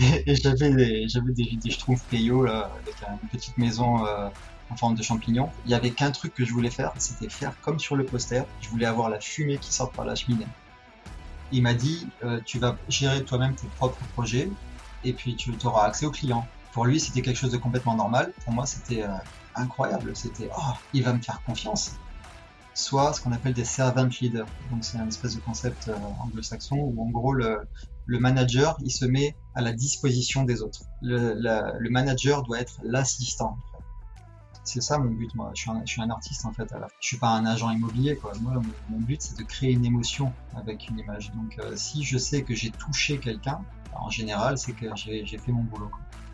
et, j'avais des, des, des schtroumpfs là, avec une petite maison euh, en forme de champignon. Il y avait qu'un truc que je voulais faire, c'était faire comme sur le poster. Je voulais avoir la fumée qui sort par la cheminée. Il m'a dit, euh, tu vas gérer toi-même tes propres projets et puis tu auras accès aux clients. Pour lui, c'était quelque chose de complètement normal. Pour moi, c'était euh, incroyable. C'était, oh, il va me faire confiance. Soit ce qu'on appelle des servant leaders. Donc, c'est un espèce de concept euh, anglo-saxon où, en gros, le, le, manager, il se met à la disposition des autres. Le, manager doit être l'assistant. C'est ça mon but, moi. Je suis, un, je suis, un, artiste en fait. Je suis pas un agent immobilier. Moi, mon, but, c'est de créer une émotion avec une image. Donc, euh, si je sais que j'ai touché quelqu'un, en général, c'est que j'ai fait mon boulot.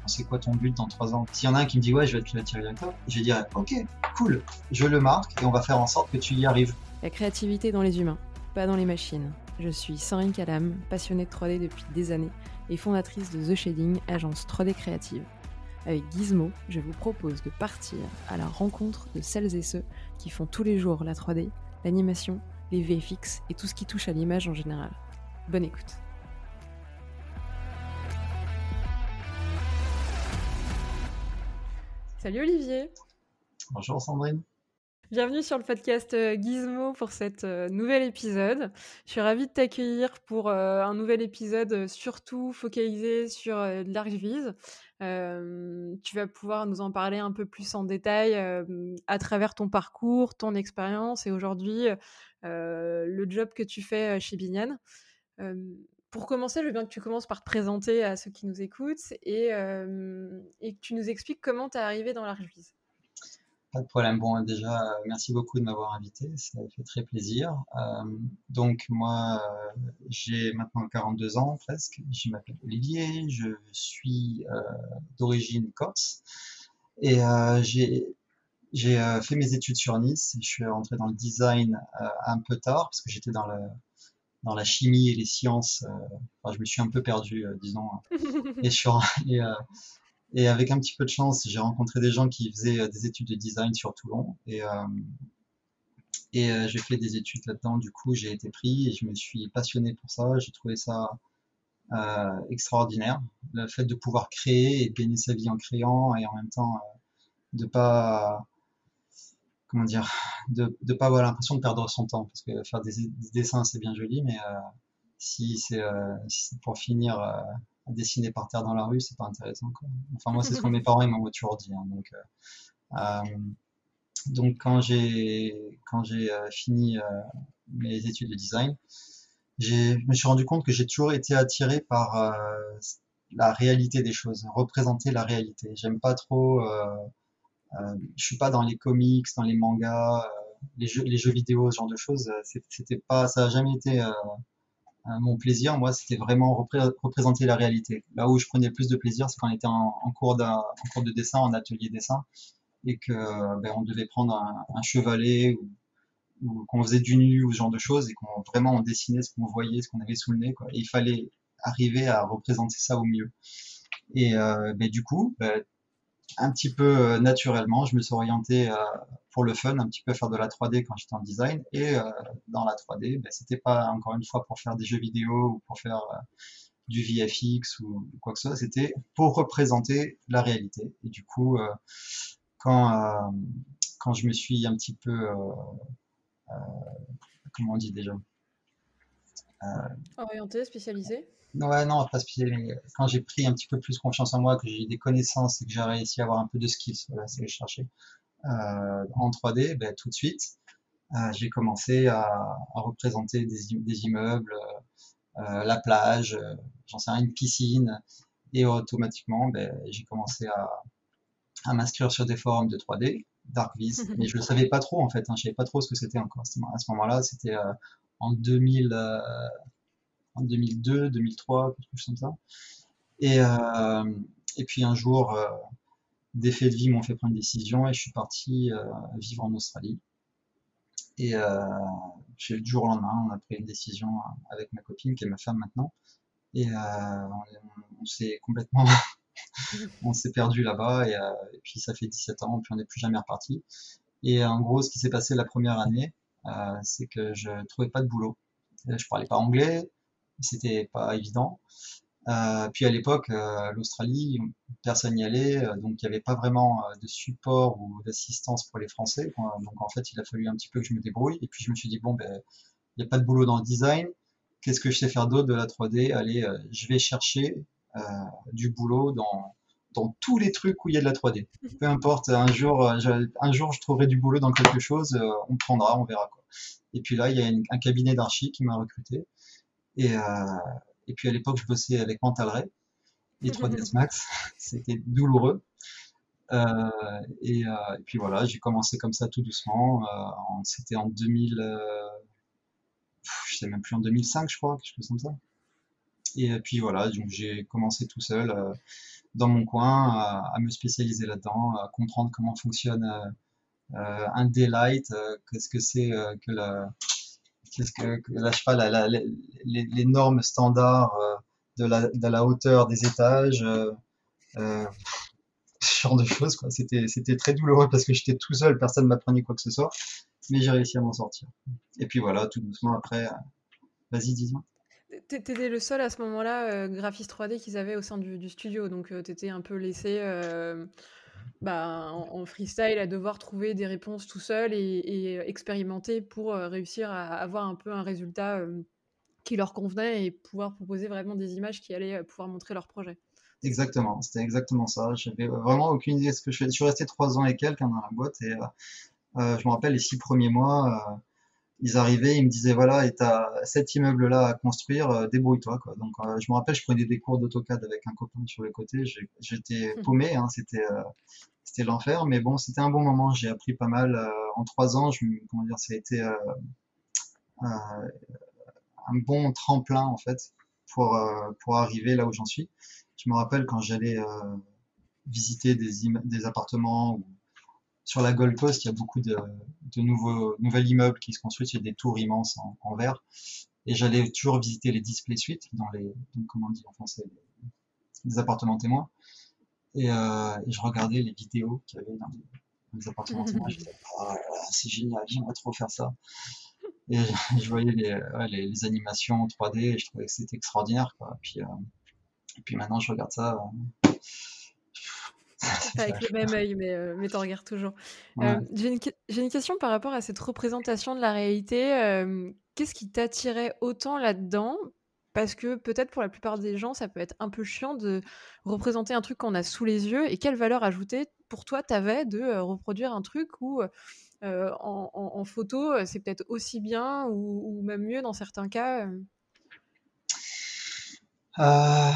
C'est quoi ton but dans trois ans S'il y en a un qui me dit ouais, je vais être pilote directeur, je dire ok, cool, je le marque et on va faire en sorte que tu y arrives. La créativité dans les humains, pas dans les machines. Je suis Sandrine Calam, passionnée de 3D depuis des années et fondatrice de The Shading, agence 3D créative. Avec Gizmo, je vous propose de partir à la rencontre de celles et ceux qui font tous les jours la 3D, l'animation, les VFX et tout ce qui touche à l'image en général. Bonne écoute. Salut Olivier. Bonjour Sandrine. Bienvenue sur le podcast euh, Gizmo pour cet euh, nouvel épisode. Je suis ravie de t'accueillir pour euh, un nouvel épisode surtout focalisé sur l'ArcVise. tu vas pouvoir nous en parler un peu plus en détail à travers ton parcours, ton expérience et aujourd'hui le job que tu fais chez Bignan. Pour commencer, je veux bien que tu commences par te présenter à ceux qui nous écoutent et, et que tu nous expliques comment tu es arrivé dans l'ArcVise. Pas de problème. Bon, déjà, merci beaucoup de m'avoir invité. Ça fait très plaisir. Euh, donc, moi, euh, j'ai maintenant 42 ans presque. Je m'appelle Olivier. Je suis euh, d'origine corse. Et j'ai j'ai fait mes études sur Nice. Je suis rentré dans le design un peu tard parce que j'étais dans le dans la chimie et les sciences. enfin, je me suis un peu perdu, disons. et, suis, et, et avec un petit peu de chance, j'ai rencontré des gens qui faisaient euh, des études de design sur Toulon. Et, euh, et euh, j'ai fait des études là-dedans. Du coup, j'ai été pris et je me suis passionné pour ça. J'ai trouvé ça euh, extraordinaire. Le fait de pouvoir créer et de gagner sa vie en créant et en même temps euh, de pas comment dire de de pas avoir l'impression de perdre son temps parce que faire des, des dessins c'est bien joli mais euh, si c'est si pour finir dessiner par terre dans la rue, c'est pas intéressant. Quoi. Enfin, moi, c'est ce que mes parents m'ont toujours dit. Hein, donc, euh, euh, donc, quand j'ai quand j'ai euh, fini euh, mes études de design, je me suis rendu compte que j'ai toujours été attiré par euh, la réalité des choses, représenter la réalité. J'aime pas trop. Je suis pas dans les comics, dans les mangas, les jeux, les jeux vidéo, ce genre de choses. C'était pas, ça a jamais été euh, mon plaisir, moi, c'était vraiment représenter la réalité. Là où je prenais plus de plaisir, c'est quand on était en, cours, en cours de dessin, en atelier dessin, et que ben, on devait prendre un, chevalet ou, qu'on faisait du nu ou ce genre de choses, et qu'on vraiment on dessinait ce qu'on voyait, ce qu'on avait sous le nez. Quoi. Et il fallait arriver à représenter ça au mieux. Et euh, ben, du coup, ben, un petit peu euh, naturellement, je me suis orienté euh, pour le fun, un petit peu à faire de la 3D quand j'étais en design. Et euh, dans la 3D, ben, c'était pas encore une fois pour faire des jeux vidéo ou pour faire du VFX ou quoi que ce soit, c'était pour représenter la réalité. Et du coup, quand, quand je me suis un petit peu, comment on dit déjà Orienté, spécialisé Ouais, non, pas spécialisé, mais quand j'ai pris un petit peu plus confiance en moi, que j'ai des connaissances et que j'ai réussi à avoir un peu de skills, voilà, c'est je cherchais, euh, en 3D, ben, tout de suite, euh, j'ai commencé à, à, représenter des, des immeubles, euh, la plage, euh, j'en sais rien, une piscine, et automatiquement, ben, j'ai commencé à, à m'inscrire sur des forums de 3D, DarkViz, mais je ne savais pas trop en fait, hein, je savais pas trop ce que c'était encore. À ce moment-là, c'était euh, en 2000, en 2002, 2003, quelque chose comme ça. Et, euh, et puis un jour, euh, des faits de vie m'ont fait prendre une décision et je suis parti euh, vivre en Australie. Et du jour au lendemain, on a pris une décision avec ma copine, qui est ma femme maintenant. Et on, s'est complètement, on s'est perdu là-bas. Et, puis ça fait 17 ans, puis on n'est plus jamais reparti. Et en gros, ce qui s'est passé la première année, c'est que je trouvais pas de boulot. Je parlais pas anglais, c'était pas évident. Euh, puis à l'époque, euh, l'Australie, personne n'y allait, euh, donc il n'y avait pas vraiment de support ou d'assistance pour les Français. Donc en fait, il a fallu un petit peu que je me débrouille. Et puis je me suis dit, bon, ben, il n'y a pas de boulot dans le design. Qu'est-ce que je sais faire d'autre de la 3D Allez, je vais chercher du boulot dans, dans tous les trucs où il y a de la 3D. Peu importe, un jour, un jour je trouverai du boulot dans quelque chose, on prendra, on verra quoi. Et puis là, il y a un cabinet d'archi qui m'a recruté. Et, et puis à l'époque, je bossais avec Mental Ray et 3ds Max. C'était douloureux. Euh, et, euh, et, puis voilà, j'ai commencé comme ça tout doucement. Euh, C'était en 2000, euh, je sais même plus en 2005, je crois, quelque chose comme ça. Et puis voilà, donc j'ai commencé tout seul euh, dans mon coin à, me spécialiser là-dedans, à comprendre comment fonctionne euh, un daylight, qu'est-ce que c'est que la qu'est-ce que, pas, la, les, les, normes standards euh, de, la, hauteur des étages, euh, euh, ce genre de choses. C'était, c'était très douloureux parce que j'étais tout seul, personne ne m'apprenait quoi que ce soit, mais j'ai réussi à m'en sortir. Et puis voilà, tout doucement après, vas-y, dis-moi. T'étais le seul à ce moment-là, graphiste 3D qu'ils avaient au sein du, studio, donc t'étais un peu laissé bah, en, freestyle à devoir trouver des réponses tout seul et, expérimenter pour réussir à avoir un peu un résultat qui leur convenait et pouvoir proposer vraiment des images qui allaient pouvoir montrer leur projet. Exactement, c'était exactement ça. J'avais vraiment aucune idée de ce que je faisais. Je suis resté trois ans et quelques hein, dans la boîte et euh, je me rappelle les six premiers mois, ils arrivaient, ils me disaient voilà, et t'as cet immeuble-là à construire, débrouille-toi quoi. Donc je me rappelle, je prenais des cours d'AutoCAD avec un copain sur le côté. J'étais mmh. paumé, hein, c'était c'était l'enfer, mais bon, c'était un bon moment. J'ai appris pas mal euh, en trois ans. Je, comment dire, ça a été euh, euh, un bon tremplin en fait pour pour arriver là où j'en suis. Je me rappelle quand j'allais visiter des, des appartements ou sur la Gold Coast, il y a beaucoup de, de nouveaux immeubles qui se construisent, il y a des tours immenses en, en verre. Et j'allais toujours visiter les display suites dans les, comment on dit en français, les appartements témoins. Euh, et, je regardais les vidéos qu'il y avait dans les, appartements. je disais, oh, c'est génial, j'aimerais trop faire ça. Et je voyais les, les, animations 3D et je trouvais que c'était extraordinaire. Quoi. Puis, euh, et puis maintenant, je regarde ça. Euh, avec le même œil, mais, mais tu regardes toujours. J'ai une, une, question par rapport à cette représentation de la réalité. Qu'est-ce qui t'attirait autant là-dedans? Parce que peut-être pour la plupart des gens, ça peut être un peu chiant de représenter un truc qu'on a sous les yeux. Et quelle valeur ajoutée pour toi t'avais de euh, reproduire un truc où euh, en, photo, euh, c'est peut-être aussi bien ou, même mieux dans certains cas euh,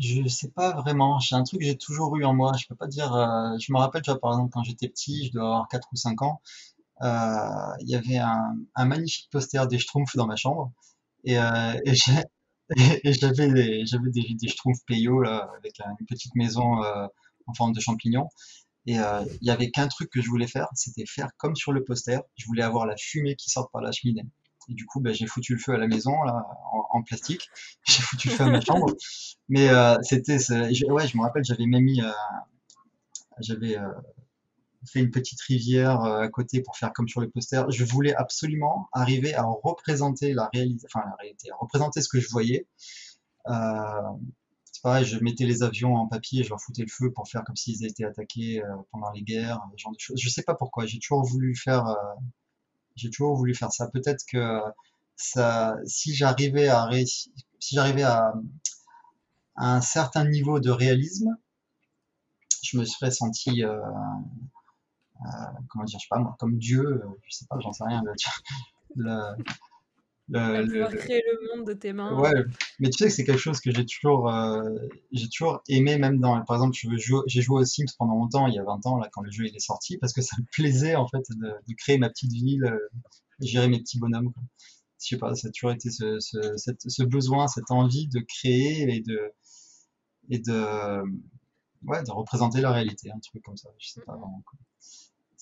Je sais pas vraiment. C'est un truc que j'ai toujours eu en moi. Je peux pas dire. je me rappelle, tu vois, par exemple, quand j'étais petit, je dois avoir 4 ou 5 ans, il y avait un, magnifique poster des Schtroumpfs dans ma chambre. Et, et et, j'avais des, des, schtroumpfs payot là, avec une petite maison euh, en forme de champignon. Et euh, il y avait qu'un truc que je voulais faire, c'était faire comme sur le poster. Je voulais avoir la fumée qui sort par la cheminée. Et du coup, ben, j'ai foutu le feu à la maison là, en, plastique. J'ai foutu le feu à ma chambre. Mais euh, c'était, ouais, je me rappelle, j'avais même mis, euh, j'avais euh, fait une petite rivière à côté pour faire comme sur les posters. Je voulais absolument arriver à représenter la réalité, enfin la réalité, à représenter ce que je voyais. C'est pareil, je mettais les avions en papier, je leur foutais le feu pour faire comme s'ils étaient attaqués pendant les guerres, ce genre de choses. Je sais pas pourquoi, j'ai toujours voulu faire, j'ai toujours voulu faire ça. Peut-être que ça, si j'arrivais à si j'arrivais à, un certain niveau de réalisme, je me serais senti euh, euh, comment dire, je sais pas moi, comme Dieu, euh, je sais pas, j'en sais rien. Le, le, le, créer le monde de tes mains. Ouais, mais tu sais que c'est quelque chose que j'ai toujours, euh, j'ai toujours aimé, même dans, par exemple, j'ai joué aux Sims pendant longtemps, il y a 20 ans, là, quand le jeu il est sorti, parce que ça me plaisait, en fait, de, de créer ma petite ville, euh, gérer mes petits bonhommes, quoi. Je sais pas, ça a toujours été ce, ce, cette, ce besoin, cette envie de créer et de, et de, ouais, de représenter la réalité, un truc comme ça, je sais pas vraiment, quoi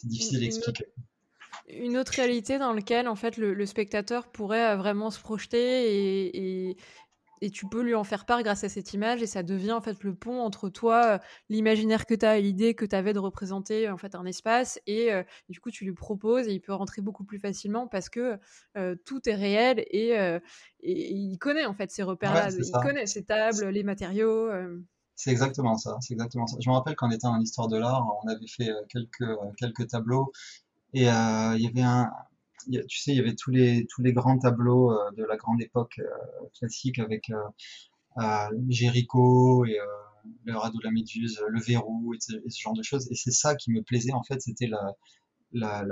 c'est difficile d'expliquer. Une autre réalité dans laquelle en fait le, spectateur pourrait euh, vraiment se projeter et, et tu peux lui en faire part grâce à cette image et ça devient en fait le pont entre toi, l'imaginaire que tu as et l'idée que tu avais de représenter en fait un espace et du coup tu lui proposes et il peut rentrer beaucoup plus facilement parce que tout est réel et, et, il connaît en fait ces repères-là, il connaît ces tables, les matériaux. C'est exactement ça, c'est exactement ça. Je me rappelle qu'en étant en histoire de l'art, on avait fait quelques, quelques tableaux et il y avait un, tu sais, il y avait tous les, tous les grands tableaux euh, de la grande époque euh, classique avec euh, Jéricho et le radeau de la Méduse, le verrou et ce, genre de choses. Et c'est ça qui me plaisait en fait, c'était la, la,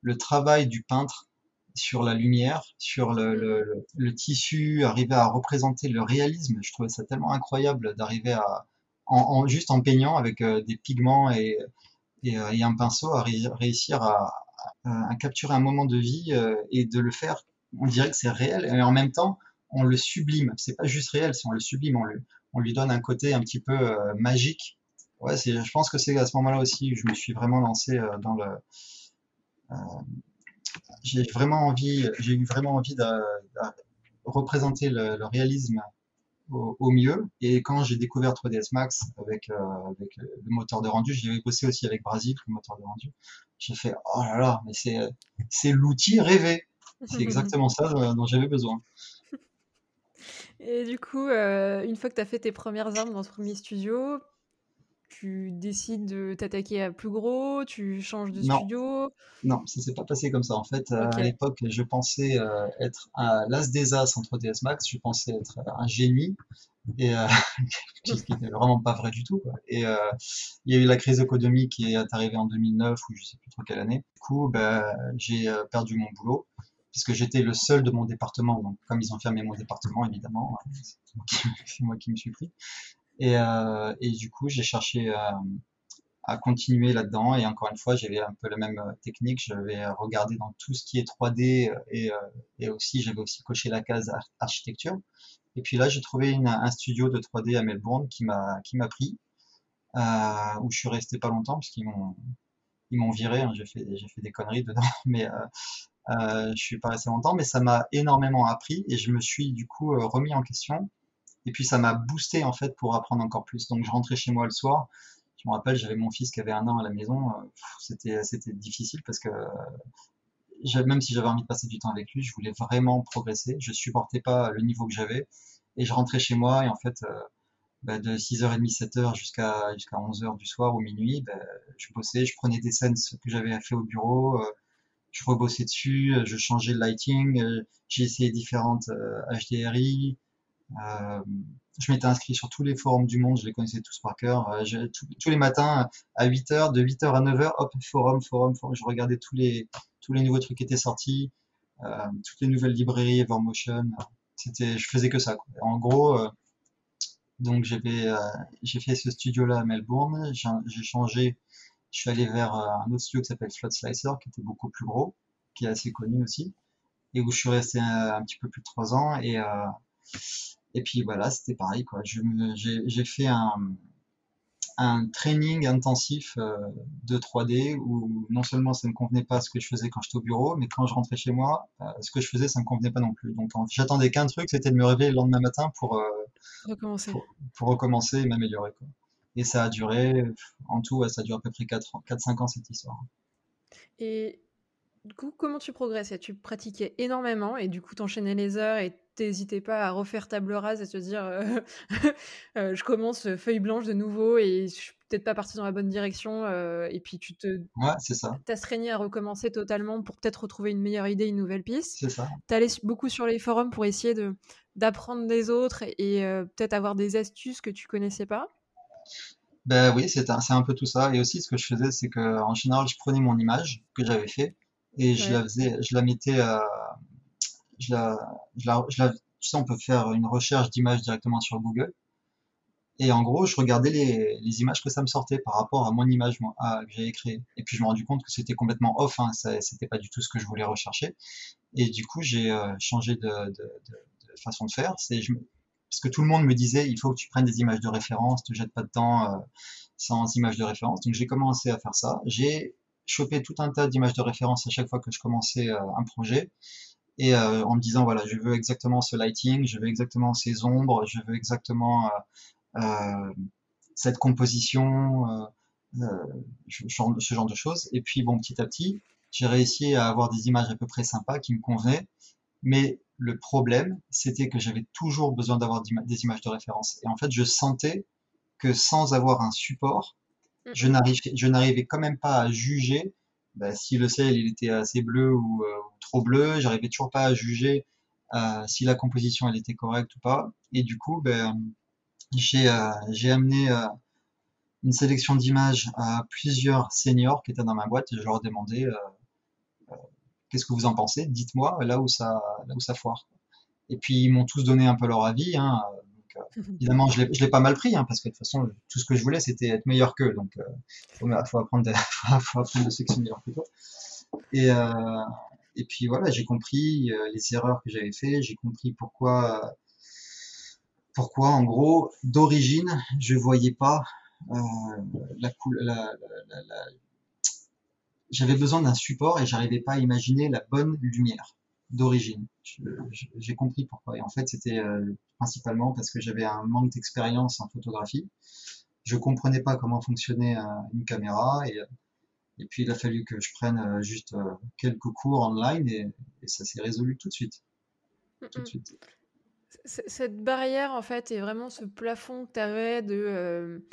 le travail du peintre sur la lumière, sur le, le, le, tissu, arriver à représenter le réalisme. Je trouvais ça tellement incroyable d'arriver à, en, juste en peignant avec des pigments et, et, et, un pinceau, à réussir à, capturer un moment de vie euh, et de le faire, on dirait que c'est réel, et en même temps, on le sublime. C'est pas juste réel, si on le sublime, on, lui donne un côté un petit peu euh, magique. Ouais, je pense que c'est à ce moment-là aussi que je me suis vraiment lancé euh, dans le. j'ai vraiment envie, j'ai eu vraiment envie de, représenter le réalisme au, mieux. Et quand j'ai découvert 3ds Max avec, euh, avec le moteur de rendu, j'ai bossé aussi avec Brasil, le moteur de rendu. J'ai fait, oh là là, mais c'est, c'est l'outil rêvé. C'est exactement ça dont j'avais besoin. Et du coup, euh, une fois que tu as fait tes premières armes dans ce premier studio, tu décides de t'attaquer à plus gros, tu changes de studio? Non, ça s'est pas passé comme ça. En fait, euh, à l'époque, je pensais euh, être l'as des as entre DS Max, je pensais être un génie, et euh, ce qui n'était vraiment pas vrai du tout. Quoi. Et euh, il y a eu la crise économique qui est arrivée en 2009 ou je sais plus trop quelle année. Du coup, ben, j'ai perdu mon boulot puisque j'étais le seul de mon département. Donc, comme ils ont fermé mon département, évidemment, c'est moi qui me suis pris. Et, euh, et du coup, j'ai cherché euh, à continuer là-dedans. Et encore une fois, j'avais un peu la même euh, technique. J'avais regardé dans tout ce qui est 3D et, aussi, j'avais aussi coché la case architecture. Et puis là, j'ai trouvé un studio de 3D à Melbourne qui m'a pris, où je suis resté pas longtemps parce qu'ils m'ont ils m'ont viré. Hein, j'ai fait fait des conneries dedans, mais euh, euh, je suis pas resté longtemps. Mais ça m'a énormément appris et je me suis du coup remis en question et puis ça m'a boosté en fait pour apprendre encore plus. Donc je rentrais chez moi le soir. Je me rappelle, j'avais mon fils qui avait un an à la maison. Euh, c'était c'était difficile parce que même si j'avais envie de passer du temps avec lui, je voulais vraiment progresser. Je supportais pas le niveau que j'avais. Et je rentrais chez moi et en fait, euh, bah, de 6h30, 7h jusqu'à jusqu'à 11h du soir ou minuit, bah, je bossais, je prenais des scènes que j'avais fait au bureau, euh, je rebossais dessus, je changeais le lighting, j'ai essayé différentes HDRI, euh, je m'étais inscrit sur tous les forums du monde, je les connaissais tous par cœur. Euh, tous les matins à 8h, de 8h à 9h, hop, forum, forum, forum. Je regardais tous les, tous les nouveaux trucs qui étaient sortis, euh, toutes les nouvelles librairies, Evermotion. C'était, je faisais que ça. En gros, donc j'ai fait ce studio-là à Melbourne. J'ai changé, je suis allé vers un autre studio qui s'appelle Flood Slicer, qui était beaucoup plus gros, qui est assez connu aussi, et où je suis resté un, petit peu plus de trois ans. Et et puis voilà, c'était pareil, quoi. J'ai fait un, un training intensif euh, de 3D où non seulement ça ne convenait pas ce que je faisais quand j'étais au bureau, mais quand je rentrais chez moi, euh, ce que je faisais, ça ne me convenait pas non plus. Donc j'attendais qu'un truc, c'était de me réveiller le lendemain matin pour, euh, recommencer. Pour, recommencer et m'améliorer. Et ça a duré, en tout, ça a duré à peu près 4-5 ans cette histoire. Et du coup, comment tu progressais? Tu pratiquais énormément et du coup, t'enchaînais les heures et t'hésitais pas à refaire table rase et te dire euh, euh, je commence feuille blanche de nouveau et je suis peut-être pas parti dans la bonne direction euh, et puis tu te ouais, c'est ça. à recommencer totalement pour peut-être retrouver une meilleure idée, une nouvelle piste. C'est ça. T'allais beaucoup sur les forums pour essayer de d'apprendre des autres et peut-être avoir des astuces que tu connaissais pas? Ben oui, c'est un, un, peu tout ça. Et aussi, ce que je faisais, c'est que en général, je prenais mon image que j'avais fait et je la faisais, je la mettais, euh, tu sais, on peut faire une recherche d'images directement sur Google. Et en gros, je regardais les, images que ça me sortait par rapport à mon image que j'avais créée. Et puis je me rendu compte que c'était complètement off, hein, c'était pas du tout ce que je voulais rechercher. Et du coup, j'ai euh, changé de, façon de faire. Parce que tout le monde me disait, il faut que tu prennes des images de référence, te jette pas de temps euh, sans images de référence. Donc j'ai commencé à faire ça. J'ai choper tout un tas d'images de référence à chaque fois que je commençais euh, un projet. Et euh, en me disant voilà, je veux exactement ce lighting, je veux exactement ces ombres, je veux exactement euh, cette composition, ce genre de choses. Et puis bon, petit à petit, j'ai réussi à avoir des images à peu près sympas qui me convenaient, mais le problème, c'était que j'avais toujours besoin d'avoir des images de référence. Et en fait, je sentais que sans avoir un support, je n'arrivais quand même pas à juger bah, si le ciel il était assez bleu ou, euh, trop bleu. J'arrivais toujours pas à juger euh, si la composition elle était correcte ou pas. Et du coup, ben, j'ai euh, amené une sélection d'images à plusieurs seniors qui étaient dans ma boîte et je leur demandais qu'est-ce que vous en pensez? Dites-moi là où ça là où ça foire. Et puis ils m'ont tous donné un peu leur avis. Hein. Donc, évidemment, je l'ai pas mal pris, hein, parce que de toute façon, tout ce que je voulais, c'était être meilleur qu'eux. Donc, il faut, faut, apprendre de, faut apprendre de sectionner plutôt. Et, euh, et puis voilà, j'ai compris euh, les erreurs que j'avais fait, j'ai compris pourquoi, pourquoi en gros, d'origine, je voyais pas euh, la, la, la, la j'avais besoin d'un support et j'arrivais pas à imaginer la bonne lumière d'origine. J'ai compris pourquoi. Et en fait, c'était euh, principalement parce que j'avais un manque d'expérience en photographie. Je comprenais pas comment fonctionnait euh, une caméra et, et puis il a fallu que je prenne euh, juste quelques cours online et, et ça s'est résolu tout de suite. Tout de suite. Cette barrière, en fait, est vraiment ce plafond que tu avais de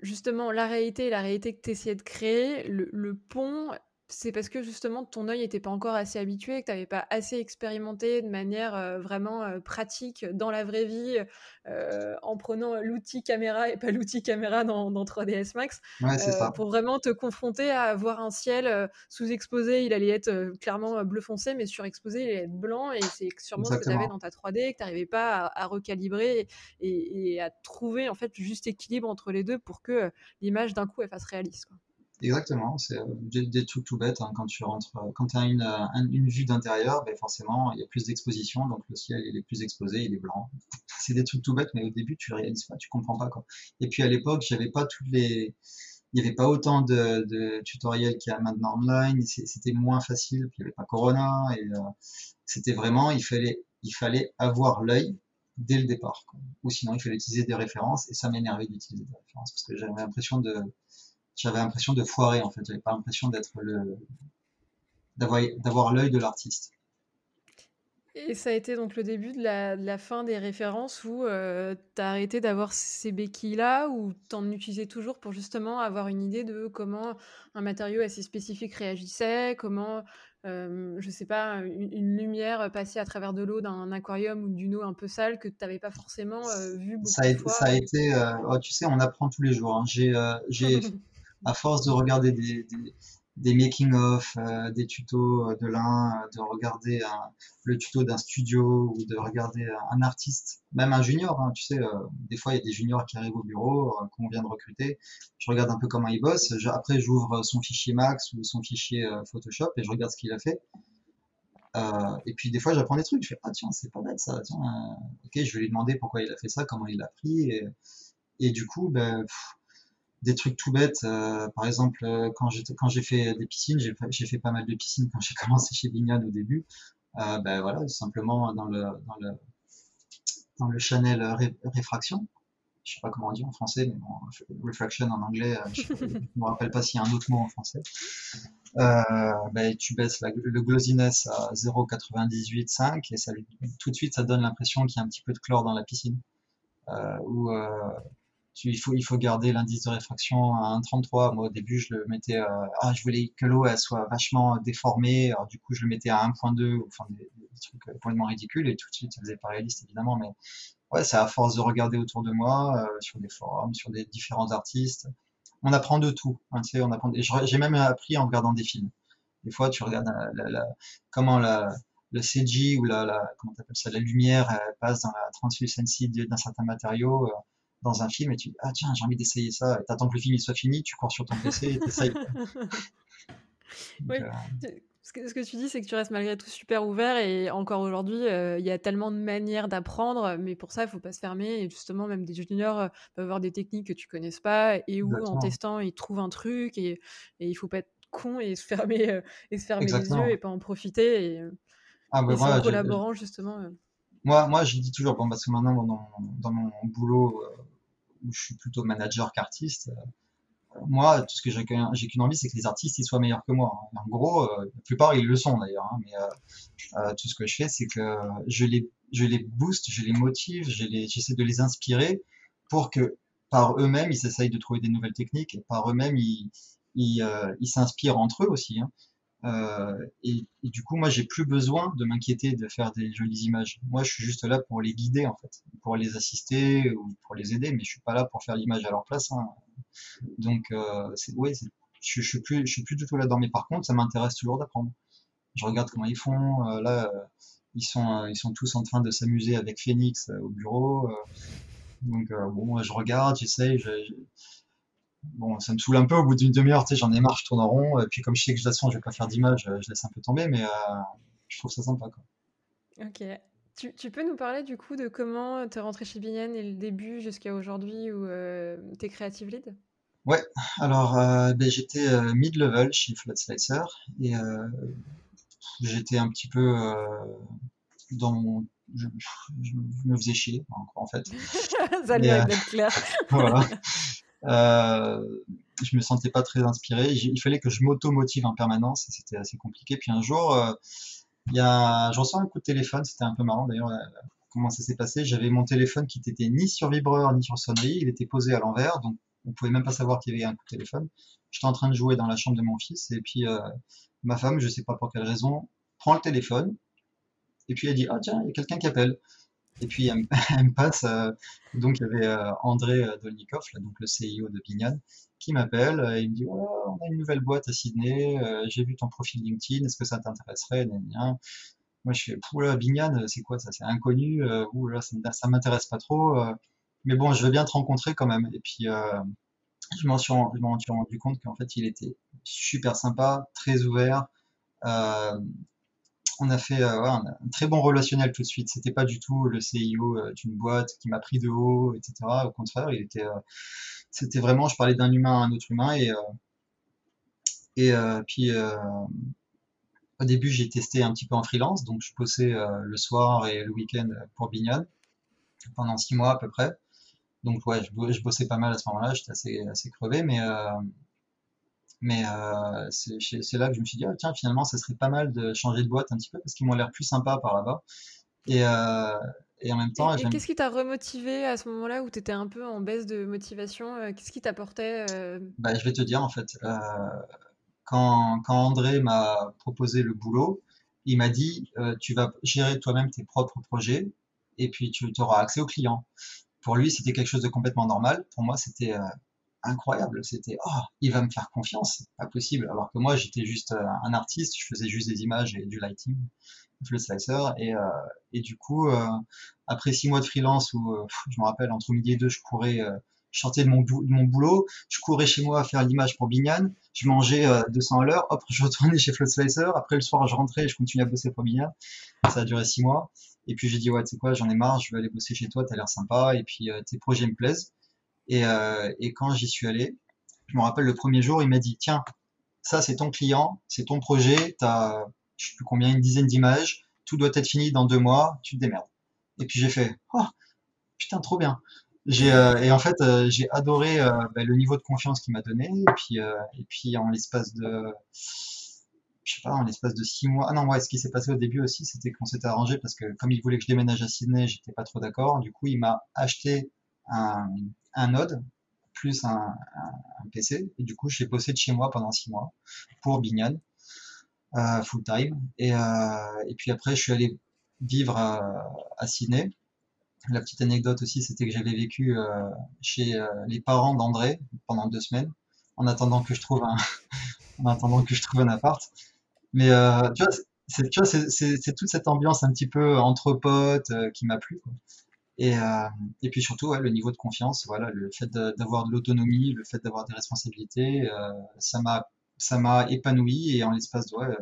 justement la réalité et la réalité que tu essayais de créer. Le, le pont c'est parce que justement ton œil n'était pas encore assez habitué, que tu n'avais pas assez expérimenté de manière vraiment pratique dans la vraie vie, en prenant l'outil caméra et pas l'outil caméra dans, 3ds Max, pour vraiment te confronter à voir un ciel sous-exposé, il allait être clairement bleu foncé, mais surexposé, il allait être blanc, et c'est sûrement ce que tu avais dans ta 3D, que tu n'arrivais pas à, recalibrer et, et, à trouver en fait le juste équilibre entre les deux pour que l'image d'un coup elle fasse réaliste. Quoi. Exactement, c'est euh, des, trucs tout bêtes. Hein, quand tu euh, as une, euh, une vue d'intérieur, ben forcément, il y a plus d'exposition, donc le ciel est plus exposé, il est blanc. C'est des trucs tout bêtes, mais au début, tu réalises pas, tu comprends pas. Et puis à l'époque, j'avais pas toutes les, il y avait pas autant de, tutoriels qu'il y a maintenant online. C'était moins facile, puis il y avait pas Corona, et c'était vraiment, il fallait, il fallait avoir l'œil dès le départ, ou sinon il fallait utiliser des références, et ça m'énervait d'utiliser des références parce que j'avais l'impression de j'avais l'impression de foirer en fait. J'avais pas l'impression d'être le d'avoir l'œil de l'artiste. Et ça a été donc le début de la, fin des références où euh, tu as arrêté d'avoir ces béquilles-là ou tu en utilisais toujours pour justement avoir une idée de comment un matériau assez spécifique réagissait, comment, euh, je sais pas, une, lumière passait à travers de l'eau d'un aquarium ou d'une eau un peu sale que tu n'avais pas forcément euh, vu beaucoup ça a, de fois. Ça a été, oh, tu sais, on apprend tous les jours. Hein. J'ai à force de regarder des, making-of, euh, des tutos euh, de l'un, euh, de regarder le tuto d'un studio ou de regarder un artiste, même un junior, hein, tu sais, des fois il y a des juniors qui arrivent au bureau, qu'on vient de recruter, je regarde un peu comment il bosse, après j'ouvre son fichier Max ou son fichier Photoshop et je regarde ce qu'il a fait. et puis des fois j'apprends des trucs, je fais ah tiens c'est pas bête ça, tiens, ok je vais lui demander pourquoi il a fait ça, comment il l'a pris. Et, et du coup ben des trucs tout bêtes. Euh, par exemple, euh, quand j'étais, quand j'ai fait des piscines, j'ai, j'ai fait pas mal de piscines quand j'ai commencé chez Bignone au début. Euh, ben voilà, simplement dans le dans le dans le channel réfraction. Je sais pas comment on dit en français, mais bon, refraction en anglais. je, ne me rappelle pas s'il y a un autre mot en français. ben, tu baisses le glossiness à 0,98,5 et ça tout de suite ça donne l'impression qu'il y a un petit peu de chlore dans la piscine. ou il faut, il faut garder l'indice de réfraction à 1,33. Moi, au début, je le mettais, euh, ah, je voulais que l'eau, elle soit vachement déformée. Alors, du coup, je le mettais à 1,2, enfin, des, trucs complètement ridicules, et tout de suite, ça faisait pas réaliste, évidemment, mais ouais, c'est à force de regarder autour de moi, euh, sur des forums, sur des différents artistes. On apprend de tout, hein, tu sais, on apprend, j'ai même appris en regardant des films. Des fois, tu regardes la, la, comment la, le CG ou la, la comment ça, la lumière passe dans la translucency d'un certain matériau. Dans un film et tu dis ah tiens j'ai envie d'essayer ça et t'attends que le film il soit fini tu cours sur ton PC et t'essayes oui. Euh, ce que, ce que, tu dis, c'est que tu restes malgré tout super ouvert et encore aujourd'hui, euh, il y a tellement de manières d'apprendre, mais pour ça, il faut pas se fermer. Et justement, même des juniors euh, peuvent avoir des techniques que tu connaisses pas et où en testant, ils trouvent un truc et, et il faut pas être con et se fermer, et se fermer les yeux et pas en profiter. Et, Ah, bah, moi, en collaborant justement. Moi, moi, je dis toujours, bon, parce que maintenant, dans, dans mon boulot, où je suis plutôt manager qu'artiste, moi, tout ce que j'ai qu'une envie, c'est que les artistes ils soient meilleurs que moi. En gros, euh, la plupart ils le sont d'ailleurs. Hein, mais euh, euh, tout ce que je fais, c'est que je les, je les booste, je les motive, j'essaie de les inspirer pour que par eux-mêmes ils essayent de trouver des nouvelles techniques, et par eux-mêmes ils, ils, ils s'inspirent entre eux aussi. Hein. Euh, et, du coup, moi, j'ai plus besoin de m'inquiéter de faire des jolies images. Moi, je suis juste là pour les guider, en fait, pour les assister ou pour les aider, mais je suis pas là pour faire l'image à leur place. Hein. Donc, euh, c'est, je, je suis plus, je suis plus du tout là-dedans. Mais par contre, ça m'intéresse toujours d'apprendre. Je regarde comment ils font. Euh, là, euh, ils sont, ils sont tous en train de s'amuser avec Phoenix au bureau. donc, bon, je regarde, j'essaye. Je, bon, ça me saoule un peu au bout d'une demi-heure, tu sais, j'en ai marre, je tourne en rond, et puis comme je sais que de toute façon je vais pas faire d'image, je laisse un peu tomber, mais je trouve ça sympa, quoi. Ok. Tu, tu, peux nous parler du coup de comment tu es rentré chez Binyan et le début jusqu'à aujourd'hui où euh, tu es creative lead? Ouais, alors euh, ben, j'étais euh, mid-level chez Flood Slicer et j'étais un petit peu dans mon. Je, me faisais chier, en fait. Ça lui être clair. voilà. je me sentais pas très inspiré. Il fallait que je m'auto-motive en permanence c'était assez compliqué. Puis un jour, il y a, je reçois un coup de téléphone, c'était un peu marrant d'ailleurs euh, comment ça s'est passé. J'avais mon téléphone qui n'était ni sur vibreur ni sur sonnerie, il était posé à l'envers, donc on pouvait même pas savoir qu'il y avait un coup de téléphone. J'étais en train de jouer dans la chambre de mon fils et puis euh, ma femme, je sais pas pour quelle raison, prend le téléphone et puis elle dit ah tiens il y a quelqu'un qui appelle. Et puis passe, euh, donc il y avait euh, André euh, Dolnikov, donc le CEO de Binyan, qui m'appelle et il me dit oh, on a une nouvelle boîte à Sydney, j'ai vu ton profil LinkedIn, est-ce que ça t'intéresserait? Moi je fais oula Binyan, c'est quoi ça? C'est inconnu, ça, ça m'intéresse pas trop, mais bon je veux bien te rencontrer quand même. Et puis je m'en suis, rendu compte qu'en fait il était super sympa, très ouvert. On a fait euh, un très bon relationnel tout de suite. C'était pas du tout le CIO euh, d'une boîte qui m'a pris de haut, etc. Au contraire, euh, c'était vraiment, je parlais d'un humain à un autre humain et et puis au début j'ai testé un petit peu en freelance, donc je bossais le soir et le week-end pour Bignon pendant six mois à peu près. Donc ouais, je, bossais pas mal à ce moment-là, j'étais assez assez crevé, mais mais euh, c'est là que je me suis dit, ah, tiens, finalement, ça serait pas mal de changer de boîte un petit peu parce qu'ils m'ont l'air plus sympa par là-bas. Et, euh, et, en même temps. Et, qu'est-ce qui t'a remotivé à ce moment-là où tu étais un peu en baisse de motivation euh, Qu'est-ce qui t'apportait bah, Je vais te dire, en fait, quand, quand André m'a proposé le boulot, il m'a dit, tu vas gérer toi-même tes propres projets et puis tu auras accès aux clients. Pour lui, c'était quelque chose de complètement normal. Pour moi, c'était incroyable. C'était, oh, il va me faire confiance, pas possible. Alors que moi, j'étais juste euh, un artiste, je faisais juste des images et du lighting, le slicer. Et, euh, et du coup, euh, après six mois de freelance où, je me rappelle, entre midi et deux, je courais, je sortais de mon, boulot, je courais chez moi à faire l'image pour Bignan, je mangeais 200 à l'heure, hop, je retournais chez Flood Slicer, après le soir, je rentrais et je continuais à bosser pour Bignan. Ça a duré six mois. Et puis j'ai dit, ouais, tu sais quoi, j'en ai marre, je vais aller bosser chez toi, t'as l'air sympa, et puis tes projets me plaisent. Et, euh, et quand j'y suis allé, je me rappelle le premier jour, il m'a dit, tiens, ça c'est ton client, c'est ton projet, tu as, je sais plus combien, une dizaine d'images, tout doit être fini dans deux mois, tu te démerdes. Et puis j'ai fait, oh, putain, trop bien. Euh, et en fait euh, j'ai adoré bah, le niveau de confiance qu'il m'a donné et puis et puis en l'espace de je sais pas en l'espace de six mois ah non ouais ce qui s'est passé au début aussi c'était qu'on s'était arrangé parce que comme il voulait que je déménage à Sydney j'étais pas trop d'accord du coup il m'a acheté un, un node plus un, PC. Et du coup, j'ai bossé de chez moi pendant six mois pour Bignan, euh, full time. Et, euh, et puis après, je suis allé vivre à, à Sydney. La petite anecdote aussi, c'était que j'avais vécu euh, chez les parents d'André pendant deux semaines, en attendant que je trouve un, en attendant que je trouve un appart. Mais tu vois, c'est, toute cette ambiance un petit peu entre potes qui m'a plu. Et, euh, et puis surtout, ouais, le niveau de confiance, voilà, le fait d'avoir de, l'autonomie, le fait d'avoir des responsabilités, euh, ça m'a ça m'a épanoui et en l'espace de ouais,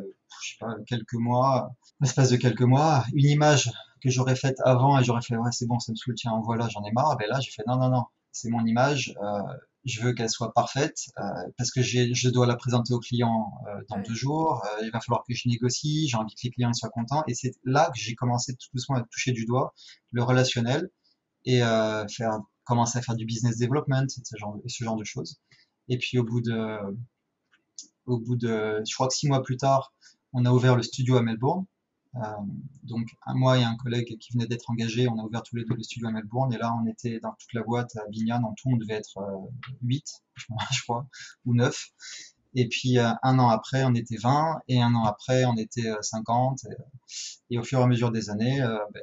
pas quelques mois, l'espace de quelques mois, une image que j'aurais faite avant et j'aurais fait ouais c'est bon ça me saoule tiens voilà j'en ai marre, ben là j'ai fait non non non c'est mon image, euh, je veux qu'elle soit parfaite euh, parce que je dois la présenter au client euh, dans deux jours. Euh, il va falloir que je négocie. J'ai envie que les clients soient contents. Et c'est là que j'ai commencé tout doucement à toucher du doigt le relationnel et faire commencer à faire du business development, ce genre, ce genre de choses. Et puis au bout de, au bout de, je crois que six mois plus tard, on a ouvert le studio à Melbourne. Euh, donc, un mois et un collègue qui venait d'être engagé, on a ouvert tous les deux le studio à Melbourne. Et là, on était dans toute la boîte à Bignan. En tout, on devait être 8, euh, je crois, ou 9. Et puis, euh, un an après, on était 20. Et un an après, on était 50. Et, au fur et à mesure des années, ben,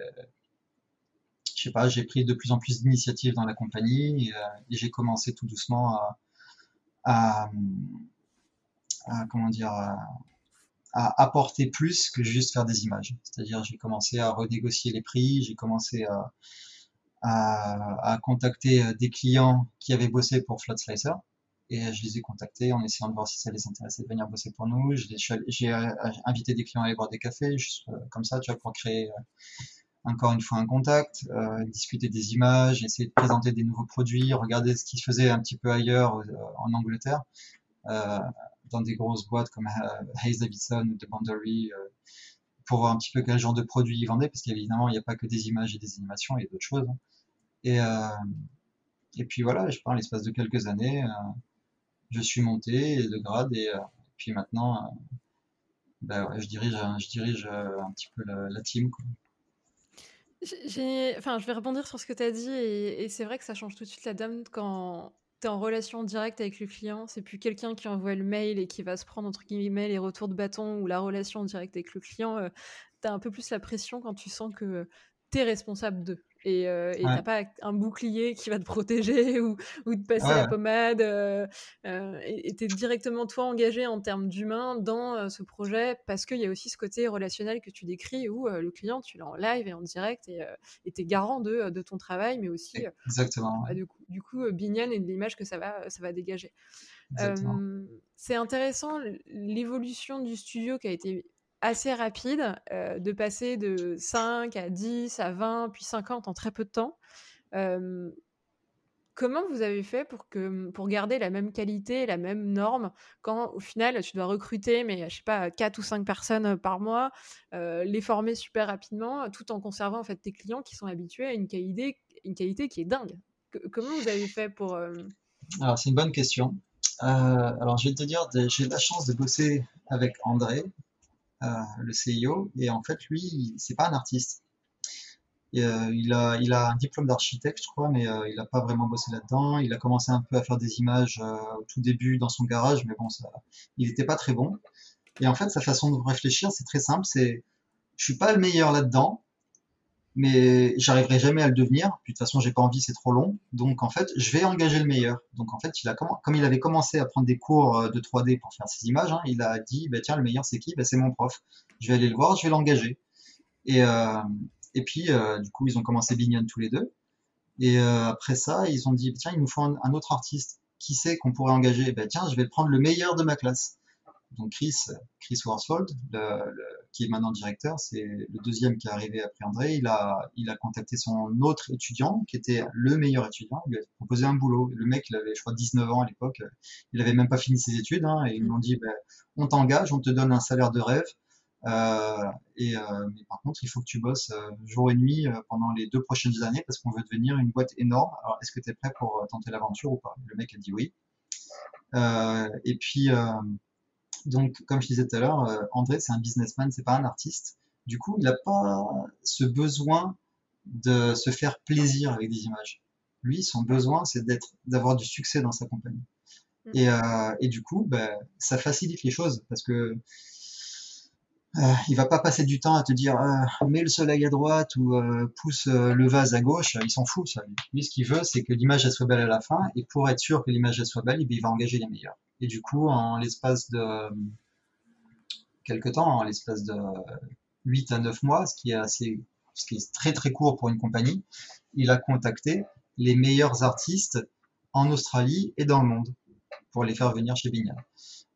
je sais pas, j'ai pris de plus en plus d'initiatives dans la compagnie. Et, j'ai commencé tout doucement à, à, à comment dire, apporter plus que juste faire des images. C'est-à-dire, j'ai commencé à renégocier les prix, j'ai commencé à, à, à, contacter euh, des clients qui avaient bossé pour Flood Slicer. Et je les ai contactés en essayant de voir si ça les intéressait de venir bosser pour nous. J'ai euh, invité des clients à aller boire des cafés, euh, comme ça, tu vois, pour créer encore une fois un contact, discuter des images, essayer de présenter des nouveaux produits, regarder ce qui se faisait un petit peu ailleurs en Angleterre. Dans des grosses boîtes comme euh, Hayes Davidson ou The Boundary euh, pour voir un petit peu quel genre de produits ils vendaient, parce qu'évidemment, il n'y a pas que des images et des animations, il y a d'autres choses. Hein. Et, euh, et puis voilà, je parle l'espace de quelques années, je suis monté de grade, et puis maintenant, ben je dirige, je dirige un petit peu la, team. Enfin, je vais rebondir sur ce que tu as dit, et, c'est vrai que ça change tout de suite la dame quand tu en relation directe avec le client, c'est plus quelqu'un qui envoie le mail et qui va se prendre entre guillemets les retours de bâton ou la relation directe avec le client. Euh, tu as un peu plus la pression quand tu sens que tu es responsable d'eux et euh, t'as pas un bouclier qui va te protéger ou, ou te passer la pommade. Euh, euh, et t'es directement toi engagé en termes d'humain dans ce projet parce qu'il y a aussi ce côté relationnel que tu décris où le client tu l'as en live et en direct et t'es garant de, de, ton travail, mais aussi exactement. Bah, du coup, du coup et de l'image que ça va, ça va dégager. C'est intéressant l'évolution du studio qui a été assez rapide, de passer de 5 à 10 à 20, puis 50 en très peu de temps. comment vous avez fait pour, que, pour garder la même qualité, la même norme, quand au final tu dois recruter, mais je sais pas, 4 ou 5 personnes par mois, les former super rapidement, tout en conservant en fait tes clients qui sont habitués à une qualité, une qualité qui est dingue? comment vous avez fait pour... Alors c'est une bonne question. Alors je vais te dire, j'ai la chance de bosser avec André, le CIO. Et en fait, lui, c'est pas un artiste. Euh, il, a, il a un diplôme d'architecte, je crois, mais euh, il n'a pas vraiment bossé là-dedans. Il a commencé un peu à faire des images au tout début dans son garage, mais bon, ça, il n'était pas très bon. Et en fait, sa façon de réfléchir, c'est très simple. C'est, je suis pas le meilleur là-dedans, mais j'arriverai jamais à le devenir. Puis de toute façon, j'ai pas envie, c'est trop long. Donc en fait, je vais engager le meilleur. Donc en fait, il a comme il avait commencé à prendre des cours euh, de 3D pour faire ses images, hein, il a dit bah tiens, le meilleur c'est qui? Bah, c'est mon prof. Je vais aller le voir, je vais l'engager. Et euh, et puis euh, du coup, ils ont commencé Bignon tous les deux. Et après ça, ils ont dit tiens, il nous faut un, autre artiste. Qui sait qu'on pourrait engager? Bah tiens, je vais prendre le meilleur de ma classe donc Chris, Chris Worsfold, qui est maintenant directeur, c'est le deuxième qui est arrivé après André. Il a, il a contacté son autre étudiant, qui était le meilleur étudiant. Il lui a proposé un boulot. Le mec, il avait, je crois, 19 ans à l'époque. Il avait même pas fini ses études. Hein, et ils lui ont dit, ben, on t'engage, on te donne un salaire de rêve. Euh, et euh, mais par contre, il faut que tu bosses euh, jour et nuit euh, pendant les deux prochaines années parce qu'on veut devenir une boîte énorme. Alors, est-ce que tu es prêt pour tenter l'aventure ou pas? Le mec a dit oui. et puis donc, comme je disais tout à l'heure, euh, André, c'est un businessman, c'est pas un artiste. Du coup, il n'a pas ce besoin de se faire plaisir avec des images. Lui, son besoin, c'est d'être, d'avoir du succès dans sa compagnie. Mm. Et, euh, et du coup, ben, ça facilite les choses parce que euh, il va pas passer du temps à te dire euh, mets le soleil à droite ou euh, pousse euh, le vase à gauche. Il s'en fout ça. Lui, ce qu'il veut, c'est que l'image elle soit belle à la fin. Et pour être sûr que l'image elle soit belle, il va engager les meilleurs. Et du coup, en l'espace de quelques temps, en l'espace de 8 à 9 mois, ce qui est assez, ce qui est très très court pour une compagnie, il a contacté les meilleurs artistes en Australie et dans le monde pour les faire venir chez Bignal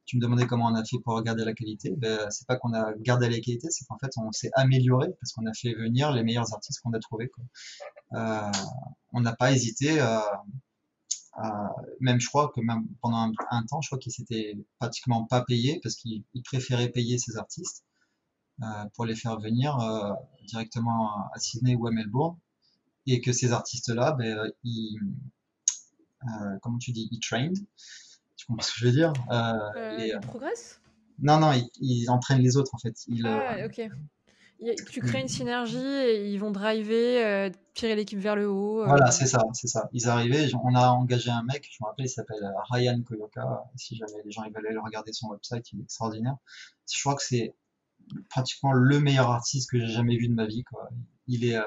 tu me demandais comment on a fait pour garder la qualité. Ben, c'est pas qu'on a gardé la qualité, c'est qu'en fait on s'est amélioré parce qu'on a fait venir les meilleurs artistes qu'on a trouvés. Euh, on n'a pas hésité à, même je crois que même pendant un, temps, je crois qu'il s'était pratiquement pas payé parce qu'il préférait payer ses artistes euh, pour les faire venir euh, directement à Sydney ou à Melbourne et que ces artistes-là, ben, ils, comment tu dis, ils trained. Tu comprends ce que je veux dire? Ils progressent? Non, non, ils, entraînent les autres en fait. ah, ok tu crées une synergie et ils vont driver, euh, tirer l'équipe vers le haut. Euh. Voilà, c'est ça, c'est ça. Ils arrivaient, on a engagé un mec, je me rappelle, il s'appelle euh, Ryan Koyoka. Si jamais les gens ils veulent aller le regarder son website, il est extraordinaire. Je crois que c'est pratiquement le meilleur artiste que j'ai jamais vu de ma vie. Quoi. Il est,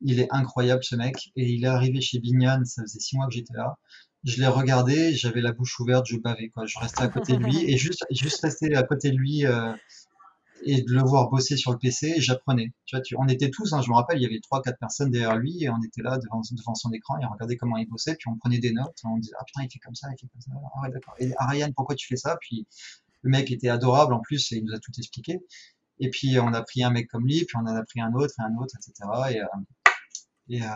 il est incroyable ce mec. Et il est arrivé chez Bignan, ça faisait six mois que j'étais là. Je l'ai regardé, j'avais la bouche ouverte, je bavais quoi. Je restais à côté de lui et juste, juste rester à côté de lui et de le voir bosser sur le PC, j'apprenais. Tu vois, on était tous, hein, je me rappelle, il y avait trois, quatre personnes derrière lui et on était là devant, devant son écran et on regardait comment il bossait, puis on prenait des notes, on disait ah putain il fait comme ça, il fait comme ça, ah ouais d'accord. Et Ariane pourquoi tu fais ça? Puis le mec était adorable en plus et il nous a tout expliqué. Et puis on a pris un mec comme lui, puis on en a pris un autre et un autre, etc. Et, euh, et, euh,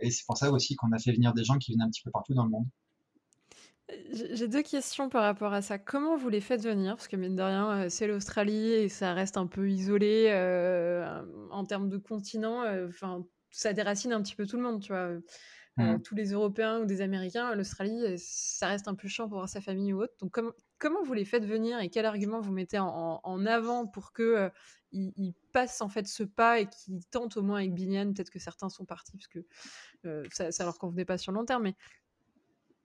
et c'est pour ça aussi qu'on a fait venir des gens qui venaient un petit peu partout dans le monde. J'ai deux questions par rapport à ça. Comment vous les faites venir? Parce que mine de rien, euh, c'est l'Australie et ça reste un peu isolé euh, en termes de continent. Euh, enfin, ça déracine un petit peu tout le monde, tu vois. Mmh. tous les Européens ou des Américains, l'Australie, ça reste un peu chiant pour voir sa famille ou autre. Donc, comment vous les faites venir et quel argument vous mettez en, avant pour que ils, passent en fait ce pas et qu'ils tentent au moins avec Binian? Peut-être que certains sont partis parce que ça, ça leur convenait pas sur le long terme, mais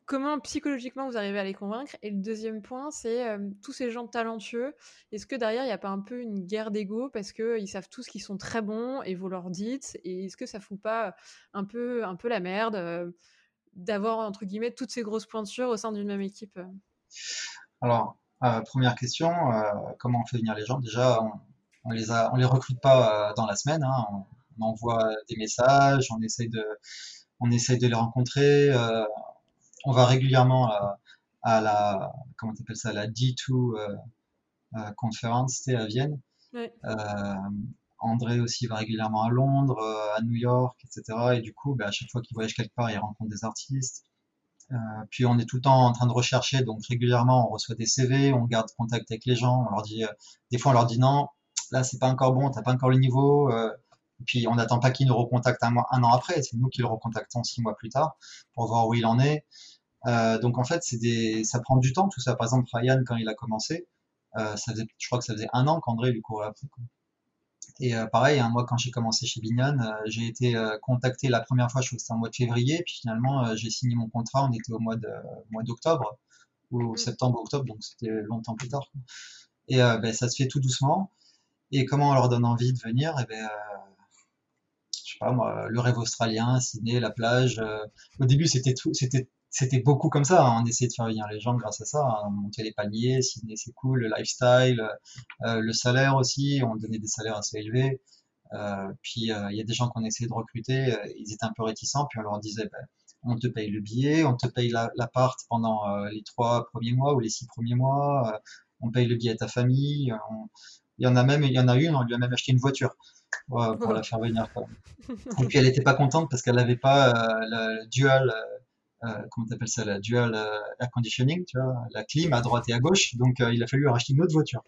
comment psychologiquement vous arrivez à les convaincre Et le deuxième point, c'est euh, tous ces gens talentueux. Est-ce que derrière, il n'y a pas un peu une guerre d'ego parce qu'ils savent tous qu'ils sont très bons et vous leur dites Et est-ce que ça fout pas un peu, un peu la merde euh, d'avoir, entre guillemets, toutes ces grosses pointures au sein d'une même équipe? Alors, euh, première question, comment on fait venir les gens? Déjà, on, ne les on les recrute pas dans la semaine. Hein. on, envoie des messages, on essaye de, on essaye de les rencontrer on va régulièrement à, la comment t'appelles ça la D2 euh, euh, à Vienne. Euh, André aussi va régulièrement à Londres, à New York, etc. Et du coup, bah, à chaque fois qu'il voyage quelque part, il rencontre des artistes. puis on est tout le temps en train de rechercher, donc régulièrement on reçoit des CV, on garde contact avec les gens, on leur dit, des fois on leur dit non, là c'est pas encore bon, t'as pas encore le niveau, puis on n'attend pas qu'ils nous recontactent un, mois, un an après, c'est nous qui le recontactons six mois plus tard pour voir où il en est. Euh, donc en fait, c'est des, ça prend du temps tout ça. Par exemple, Ryan quand il a commencé, euh, ça faisait, je crois que ça faisait un an qu'André lui courait après. Quoi. Et euh, pareil, hein, moi quand j'ai commencé chez Bignan, euh, j'ai été euh, contacté la première fois, je crois que c'était en mois de février, puis finalement j'ai signé mon contrat, on était au mois de mois d'octobre ou mm. septembre octobre, donc c'était longtemps plus tard. Et ben, ça se fait tout doucement. Et comment on leur donne envie de venir? Et eh ben le rêve australien, Sydney, la plage. au début, c'était beaucoup comme ça. Hein. On essayait de faire venir les gens grâce à ça. Hein. On montait les paniers, Sydney c'est cool, le lifestyle, euh, le salaire aussi. On donnait des salaires assez élevés. Euh, puis euh, il y a des gens qu'on essayait de recruter, ils étaient un peu réticents. Puis on leur disait, ben, on te paye le billet, on te paye l'appart pendant les trois premiers mois ou les six premiers mois. on paye le billet à ta famille. Il y en a même, il y en a une, on lui a même acheté une voiture. Pour la faire venir. Et puis elle n'était pas contente parce qu'elle n'avait pas le dual euh, comment t'appelles ça, la dual euh, air conditioning, tu vois, la clim à droite et à gauche. Donc euh, il a fallu racheter une autre voiture.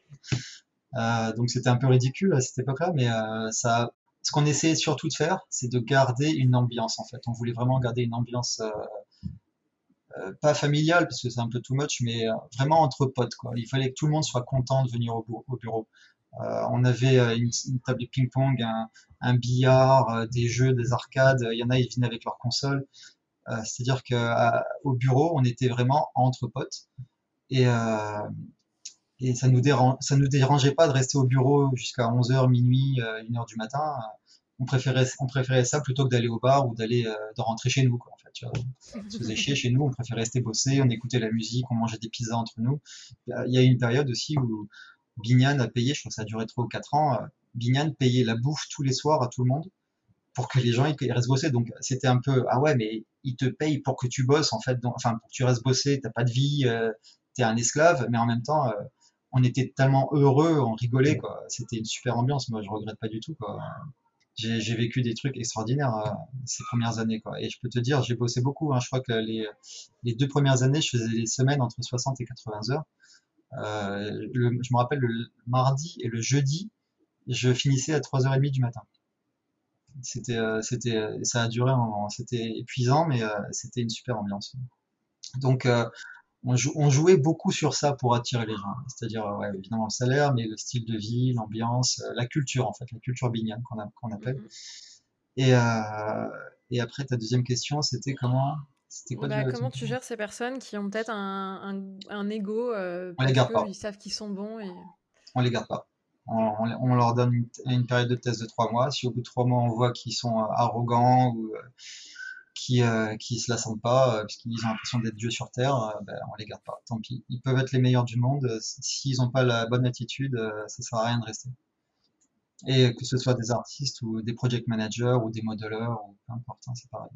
donc c'était un peu ridicule à cette époque-là, mais ça, ce qu'on essayait surtout de faire, c'est de garder une ambiance en fait. On voulait vraiment garder une ambiance pas familiale parce que c'est un peu too much, mais vraiment entre potes quoi. Il fallait que tout le monde soit content de venir au, bureau. On avait une, table de ping-pong, un, billard, des jeux, des arcades. Il y en a, ils venaient avec leur console. Euh, c'est-à-dire qu'au bureau, on était vraiment entre potes. Et, euh, et ça nous nous dérangeait pas de rester au bureau jusqu'à 11h, minuit, 1h du matin. On préférait, ça plutôt que d'aller au bar ou d'aller de rentrer chez nous. On se faisait chier chez nous, on préférait rester bosser, on écoutait la musique, on mangeait des pizzas entre nous. Il y a eu une période aussi où Bignan a payé, je crois que ça a duré 3 ou 4 ans, Bignan payait la bouffe tous les soirs à tout le monde pour que les gens ils restent bosser. Donc c'était un peu ah ouais mais ils te payent pour que tu bosses en fait, enfin pour que tu restes bosser, t'as pas de vie, euh, t'es un esclave, mais en même temps euh, on était tellement heureux, on rigolait quoi. C'était une super ambiance, moi je regrette pas du tout quoi. j'ai vécu des trucs extraordinaires euh, ces premières années. Quoi. Et je peux te dire, j'ai bossé beaucoup. Hein. Je crois que les, les deux premières années, je faisais des semaines entre 60 et 80 heures. Euh, le, je me rappelle le mardi et le jeudi, je finissais à 3h30 du matin. C'était, euh, c'était, ça a duré un moment. C'était épuisant, mais euh, c'était une super ambiance. Donc, euh, on, on, jouait beaucoup sur ça pour attirer les gens. C'est-à-dire, ouais, évidemment, le salaire, mais le style de vie, l'ambiance, la culture, en fait, la culture bignane qu'on, appelle. Et, et après, ta deuxième question, c'était comment Quoi, bah, comment tu gères ces personnes qui ont peut-être un, un, un ego euh, on les garde pas. ils savent qu'ils sont bons et... On les garde pas. On, on, leur donne une, période de test de trois mois. Si au bout de trois mois on voit qu'ils sont euh, arrogants ou euh, qui euh, qui se la sentent pas euh, parce qu'ils ont l'impression d'être dieu sur terre, euh, ben, on les garde pas. Tant pis. Ils peuvent être les meilleurs du monde. S'ils n'ont pas la bonne attitude, ça sert à rien de rester. Et que ce soit des artistes ou des project managers ou des modeleurs ou peu importe, hein, c'est pareil.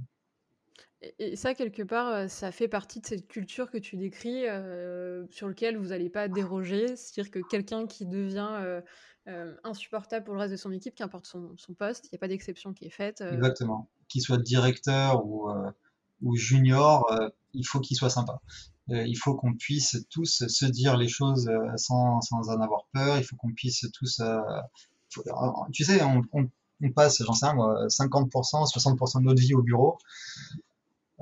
Et ça, quelque part, ça fait partie de cette culture que tu décris, sur lequel vous n'allez pas déroger. C'est-à-dire que quelqu'un qui devient insupportable pour le reste de son équipe, qu'importe son, poste, il n'y a pas d'exception qui est faite. Exactement. Qu'il soit directeur ou, junior, il faut qu'il soit sympa. il faut qu'on puisse tous se dire les choses sans, en avoir peur. Il faut qu'on puisse tous... tu sais, on, passe, j'en sais rien, moi, 50%, 60% de notre vie au bureau.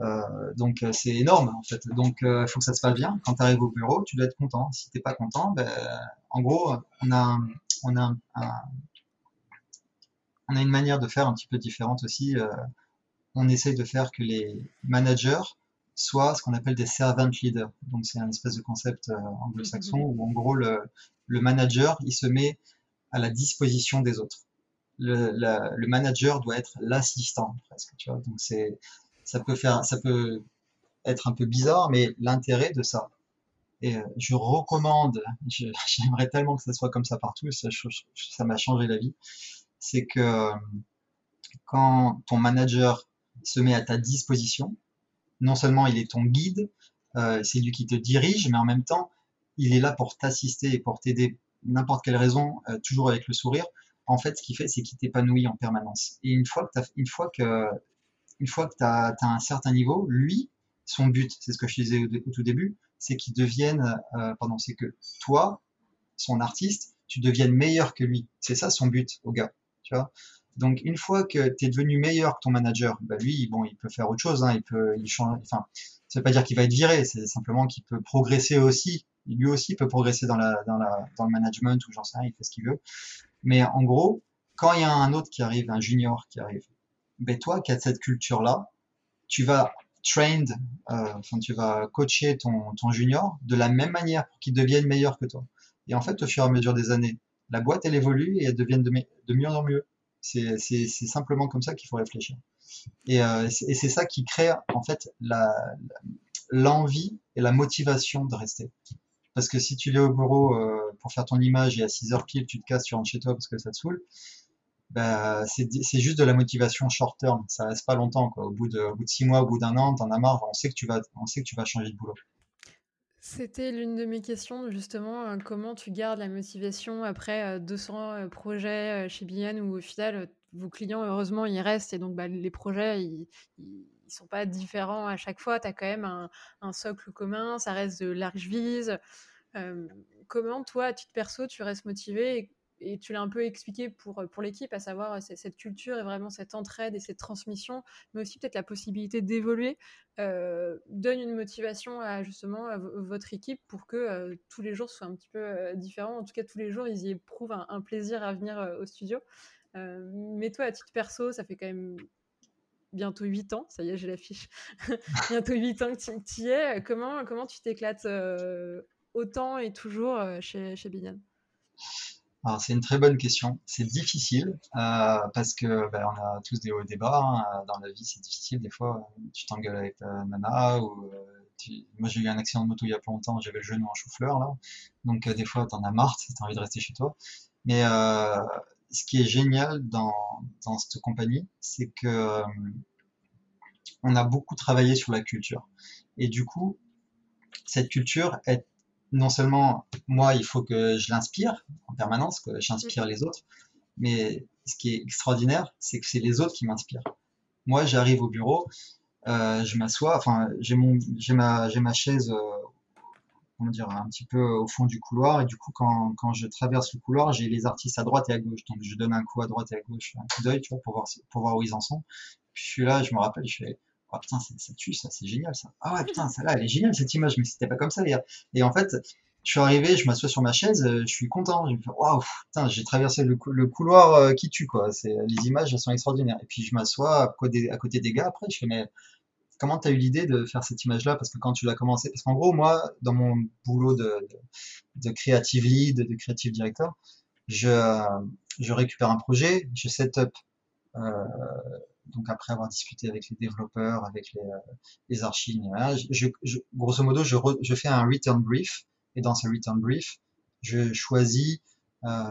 Euh, donc euh, c'est énorme en fait. Donc il euh, faut que ça se passe bien. Quand tu arrives au bureau, tu dois être content. Si t'es pas content, ben, en gros, on a, on a, on a une manière de faire un petit peu différente aussi. on essaye de faire que les managers soient ce qu'on appelle des servant leaders. Donc c'est un espèce de concept anglo-saxon mmh. où en gros le, le manager il se met à la disposition des autres. Le, le manager doit être l'assistant presque. Tu vois. Donc c'est ça peut faire, ça peut être un peu bizarre, mais l'intérêt de ça, et euh, je recommande, j'aimerais tellement que ça soit comme ça partout, ça m'a changé la vie, c'est que quand ton manager se met à ta disposition, non seulement il est ton guide, euh, c'est lui qui te dirige, mais en même temps, il est là pour t'assister et pour t'aider n'importe quelle raison, euh, toujours avec le sourire. En fait, ce qu'il fait, c'est qu'il t'épanouit en permanence. Et une fois que une fois que tu as, un certain niveau, lui, son but, c'est ce que je disais au, tout début, c'est qu'il devienne, euh, pardon, c'est que toi, son artiste, tu deviennes meilleur que lui. C'est ça son but au gars, tu vois. Donc une fois que tu es devenu meilleur que ton manager, bah lui, bon, il peut faire autre chose, hein, il peut, il change, enfin, ça veut pas dire qu'il va être viré, c'est simplement qu'il peut progresser aussi. Lui aussi peut progresser dans dans la, dans le management ou j'en sais rien, il fait ce qu'il veut. Mais en gros, quand il y a un autre qui arrive, un junior qui arrive, ben toi qui as cette culture-là, tu vas euh, enfin tu vas coacher ton, junior de la même manière pour qu'il devienne meilleur que toi. Et en fait, au fur et à mesure des années, la boîte elle évolue et elle devient de, mieux en mieux. C'est simplement comme ça qu'il faut réfléchir. Et, euh, c'est ça qui crée en fait l'envie et la motivation de rester. Parce que si tu viens au bureau euh, pour faire ton image et à 6 heures pile tu te casses, tu rentres chez toi parce que ça te saoule, bah, c'est juste de la motivation short term. Ça reste pas longtemps. Quoi. Au, bout de, bout de six mois, au bout d'un an, t'en as marre. On sait que tu vas, on sait que tu vas changer de boulot. C'était l'une de mes questions, justement, euh, comment tu gardes la motivation après 200 euh, euh, projets chez Bian où au final, vos clients, heureusement, ils restent et donc bah, les projets, ils, ils, sont pas différents à chaque fois. Tu as quand même un, un, socle commun, ça reste de large vise. comment toi, à titre perso, tu restes motivé et tu l'as un peu expliqué pour, euh, pour l'équipe, à savoir euh, cette culture et vraiment cette entraide et cette transmission, mais aussi peut-être la possibilité d'évoluer, euh, donne une motivation à justement à votre équipe pour que tous les jours soient un petit peu différents. En tout cas, tous les jours, ils y éprouvent un, plaisir à venir au studio. mais toi, à titre perso, ça fait quand même bientôt 8 ans, ça y est, j'ai l'affiche, bientôt 8 ans que tu y es. Comment, comment tu t'éclates autant et toujours chez, chez alors c'est une très bonne question. C'est difficile euh, parce que ben, on a tous des hauts et des bas. Hein. Dans la vie, c'est difficile. Des fois, tu t'engueules avec ta nana ou euh, tu... moi j'ai eu un accident de moto il y a pas longtemps. J'avais le genou en chou-fleur là. Donc euh, des fois, t'en as marre, t'as envie de rester chez toi. Mais euh, ce qui est génial dans dans cette compagnie, c'est que euh, on a beaucoup travaillé sur la culture. Et du coup, cette culture est non seulement moi, il faut que je l'inspire en permanence, que j'inspire les autres, Mais ce qui est extraordinaire, c'est que c'est les autres qui m'inspirent. Moi, j'arrive au bureau, euh, je m'assois, enfin, j'ai mon, ma, ma chaise, euh, comment dire, un petit peu au fond du couloir, et du coup, quand, quand je traverse le couloir, j'ai les artistes à droite et à gauche, donc je donne un coup à droite et à gauche, un coup d'œil, tu vois, pour voir, pour voir où ils en sont. Puis je suis là, je me rappelle, je fais, oh putain, ça, ça tue, ça, c'est génial, ça. Ah ouais, putain, ça là, elle est géniale, cette image, mais c'était pas comme ça, hier. Et en fait, je suis arrivé, je m'assois sur ma chaise, euh, je suis content. Je me fais, waouh, putain, j'ai traversé le, cou- le couloir euh, qui tue, quoi. C'est, les images, elles sont extraordinaires. Et puis, je m'assois à côté, à côté des gars après, je fais, mais comment t'as eu l'idée de faire cette image-là? Parce que quand tu l'as commencé, parce qu'en gros, moi, dans mon boulot de, de, de creative lead, de creative director, je, euh, je récupère un projet, je set up, euh, donc après avoir discuté avec les développeurs, avec les, euh, les archives, je, je- grosso modo, je, je fais un return brief, et dans ce return brief, je choisis euh,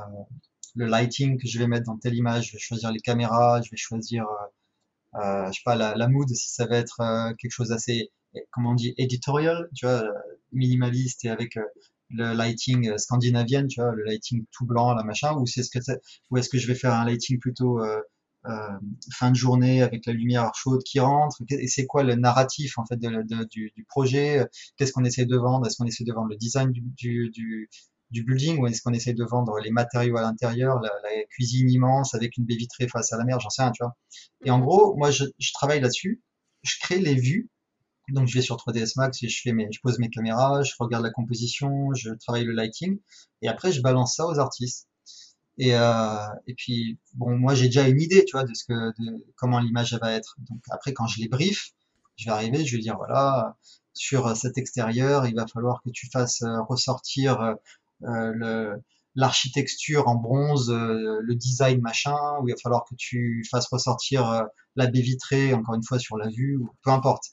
le lighting que je vais mettre dans telle image, je vais choisir les caméras, je vais choisir, euh, euh, je sais pas, la, la mood, si ça va être euh, quelque chose d'assez, eh, comment on dit, editorial, tu vois, euh, minimaliste et avec le lighting scandinavienne, tu vois, le lighting tout blanc, la machin, ou c'est ce que ou est-ce que je vais faire un lighting plutôt euh, fin de journée avec la lumière chaude qui rentre, et c'est quoi le narratif en fait de, de- du, du projet, qu'est-ce qu'on essaie de vendre, est-ce qu'on essaie de vendre le design du, du, du, du building ou est-ce qu'on essaie de vendre les matériaux à l'intérieur, la, la cuisine immense avec une baie vitrée face à la mer, j'en sais rien, tu vois. Et en Mhm. gros, moi je, je travaille là-dessus, je crée les vues, donc je vais sur 3ds Max et je fais mes, je pose mes caméras, je regarde la composition, je travaille le lighting. Et après je balance ça aux artistes. Et, euh, et puis, bon, moi j'ai déjà une idée, tu vois, de ce que, de comment l'image va être. Donc après, quand je les brief, je vais arriver, je vais dire voilà, sur cet extérieur, il va falloir que tu fasses euh, ressortir euh, l'architecture en bronze, euh, le design machin, ou il va falloir que tu fasses ressortir euh, la baie vitrée, encore une fois sur la vue, ou peu importe.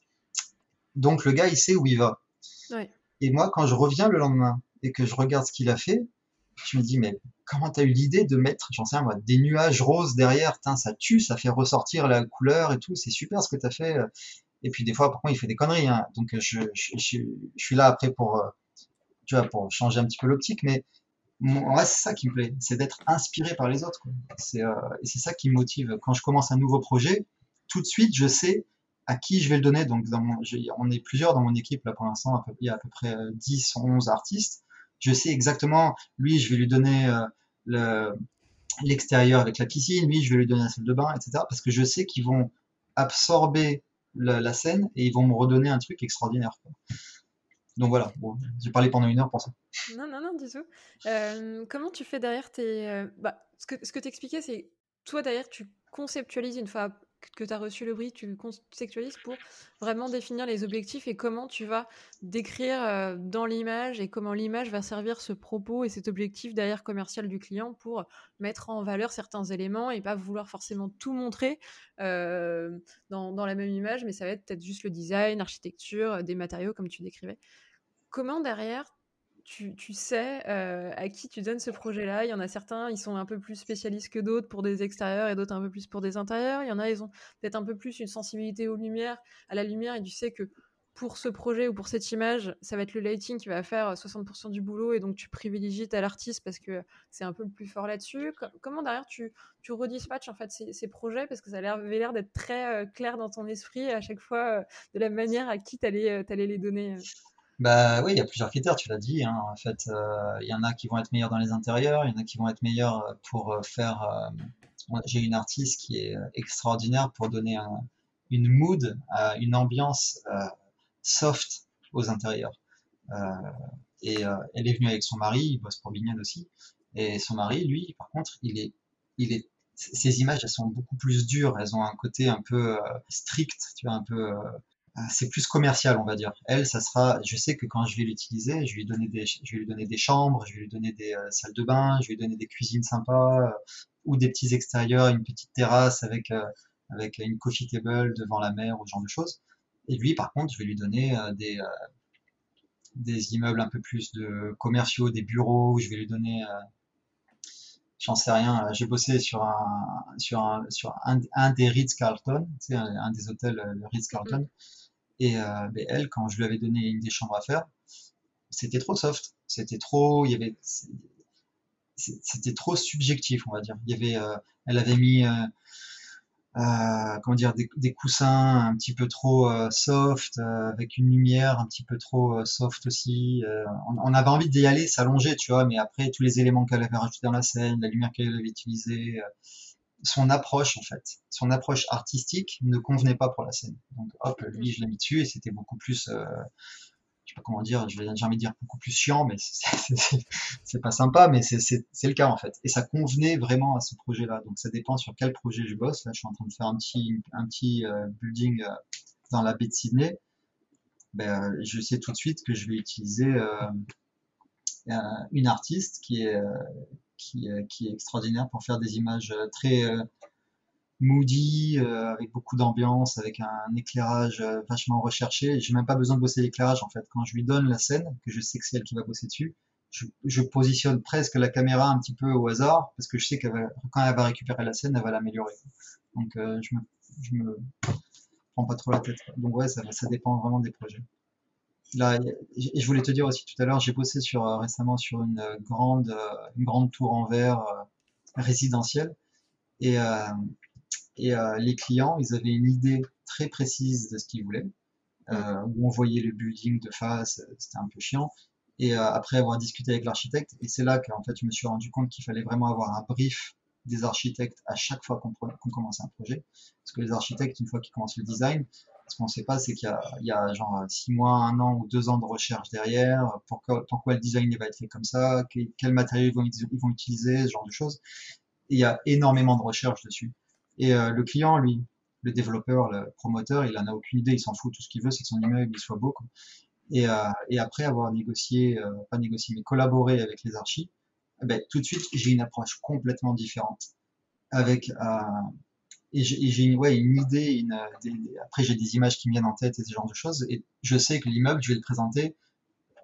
Donc le gars, il sait où il va. Ouais. Et moi, quand je reviens le lendemain et que je regarde ce qu'il a fait, je me dis, mais comment t'as eu l'idée de mettre, j'en sais moi, des nuages roses derrière, ça tue, ça fait ressortir la couleur et tout, c'est super ce que t'as fait. Et puis des fois, par contre, il fait des conneries, hein. Donc je, je, suis là après pour, euh, tu vois, pour changer un petit peu l'optique, mais moi, c'est ça qui me plaît, c'est d'être inspiré par les autres. C'est, euh, et c'est ça qui me motive. Quand je commence un nouveau projet, tout de suite, je sais à qui je vais le donner. Donc, dans mon, on est plusieurs dans mon équipe, là, pour l'instant, il y a à peu près euh, 10, 11 artistes. Je sais exactement, lui, je vais lui donner euh, le, l'extérieur avec la piscine, lui, je vais lui donner la salle de bain, etc. Parce que je sais qu'ils vont absorber la, scène et ils vont me redonner un truc extraordinaire. Donc voilà, j'ai parlé pendant une heure pour ça. Non, non, non, du tout. Euh, comment tu fais derrière tes... euh, bah, ce que, ce que tu expliquais, c'est toi derrière, tu conceptualises une fois que tu as reçu le brief, tu conceptualises pour vraiment définir les objectifs et comment tu vas décrire euh, dans l'image et comment l'image va servir ce propos et cet objectif derrière commercial du client pour mettre en valeur certains éléments et pas vouloir forcément tout montrer euh, dans, dans la même image, mais ça va être peut-être juste le design, l'architecture, des matériaux comme tu décrivais. Comment derrière tu, sais euh, à qui tu donnes ce projet-là. Il y en a certains, ils sont un peu plus spécialistes que d'autres pour des extérieurs et d'autres un peu plus pour des intérieurs. Il y en a, ils ont peut-être un peu plus une sensibilité aux lumières, à la lumière, et tu sais que pour ce projet ou pour cette image, ça va être le lighting qui va faire 60% du boulot et donc tu privilégies à l'artiste parce que c'est un peu le plus fort là-dessus. Comment derrière tu, tu redispatches en fait ces, projets? Parce que ça avait l'air d'être très euh, clair dans ton esprit à chaque fois euh, de la manière à qui tu allais, euh, les donner euh. Bah oui, il y a plusieurs critères, tu l'as dit. Hein. En fait, euh, il y en a qui vont être meilleurs dans les intérieurs, il y en a qui vont être meilleurs pour euh, faire. Euh, J'ai une artiste qui est extraordinaire pour donner un, une mood, euh, une ambiance euh, soft aux intérieurs. Euh, et elle est venue avec son mari, il bosse pour Bignone aussi. Et son mari, lui, par contre, il est, il est, ces images, elles sont beaucoup plus dures. Elles ont un côté un peu strict, tu vois, un peu c'est plus commercial, on va dire. Elle, ça sera, je sais que quand je vais l'utiliser, je vais lui donner des, je vais lui donner des chambres, je vais lui donner des euh, salles de bain, je vais lui donner des cuisines sympas, euh, ou des petits extérieurs, une petite terrasse avec, euh, avec une coffee table devant la mer, ou ce genre de choses. Et lui, par contre, je vais lui donner des, des immeubles un peu plus de commerciaux, des bureaux, je vais lui donner, j'en sais rien, j'ai bossé sur un, sur un, sur un, des Ritz-Carlton, tu sais, un, un, des hôtels, le Ritz-Carlton. Mmh. Et euh, ben elle, quand je lui avais donné une des chambres à faire, c'était trop soft. C'était trop, il y avait, c'était trop subjectif, on va dire. Il y avait, euh, elle avait mis, euh, comment dire, des, des, coussins un petit peu trop soft, avec une lumière un petit peu trop soft aussi. On, on, avait envie d'y aller, s'allonger, tu vois, mais après tous les éléments qu'elle avait rajoutés dans la scène, la lumière qu'elle avait utilisée, son approche en fait, son approche artistique ne convenait pas pour la scène. Donc hop, lui je l'ai mis dessus et c'était beaucoup plus je sais pas comment dire, je vais jamais dire beaucoup plus chiant, mais c'est pas sympa, mais c'est le cas en fait. Et ça convenait vraiment à ce projet-là. Donc ça dépend sur quel projet je bosse. Là, je suis en train de faire un petit, un petit euh, building euh, dans la baie de Sydney. Ben, euh, je sais tout de suite que je vais utiliser une artiste qui est, qui, qui est extraordinaire pour faire des images très moody, euh, avec beaucoup d'ambiance, avec un éclairage euh, vachement recherché. J'ai même pas besoin de bosser l'éclairage en fait. Quand je lui donne la scène, que je sais que c'est elle qui va bosser dessus, je, positionne presque la caméra un petit peu au hasard parce que je sais que quand elle va récupérer la scène, elle va l'améliorer. Donc euh, je me me prends pas trop la tête. Donc ouais, ça dépend vraiment des projets. Là, je voulais te dire aussi tout à l'heure, j'ai bossé sur récemment sur une grande une grande tour en verre résidentielle et et euh, les clients, ils avaient une idée très précise de ce qu'ils voulaient. Euh, où on voyait le building de face, euh, c'était un peu chiant. Et euh, après avoir discuté avec l'architecte, et c'est là qu'en fait je me suis rendu compte qu'il fallait vraiment avoir un brief des architectes à chaque fois qu'on qu commence un projet. Parce que les architectes, une fois qu'ils commencent le design, ce qu'on ne sait pas, c'est qu'il y, y, a genre six mois, un an ou deux ans de recherche derrière. Pourquoi, pourquoi le design va être fait comme ça Quels matériaux ils vont, utiliser Ce genre de choses. Il y a énormément de recherche dessus. Et euh, le client, lui, le développeur, le promoteur, il en a aucune idée, il s'en fout. Tout ce qu'il veut, c'est que son immeuble soit beau. Quoi. Et, euh, et après avoir négocié, euh, pas négocié, mais collaboré avec les archis, eh ben, tout de suite, j'ai une approche complètement différente. Avec et j'ai une, idée, après j'ai des images qui me viennent en tête et ce genre de choses, et je sais que l'immeuble, je vais le présenter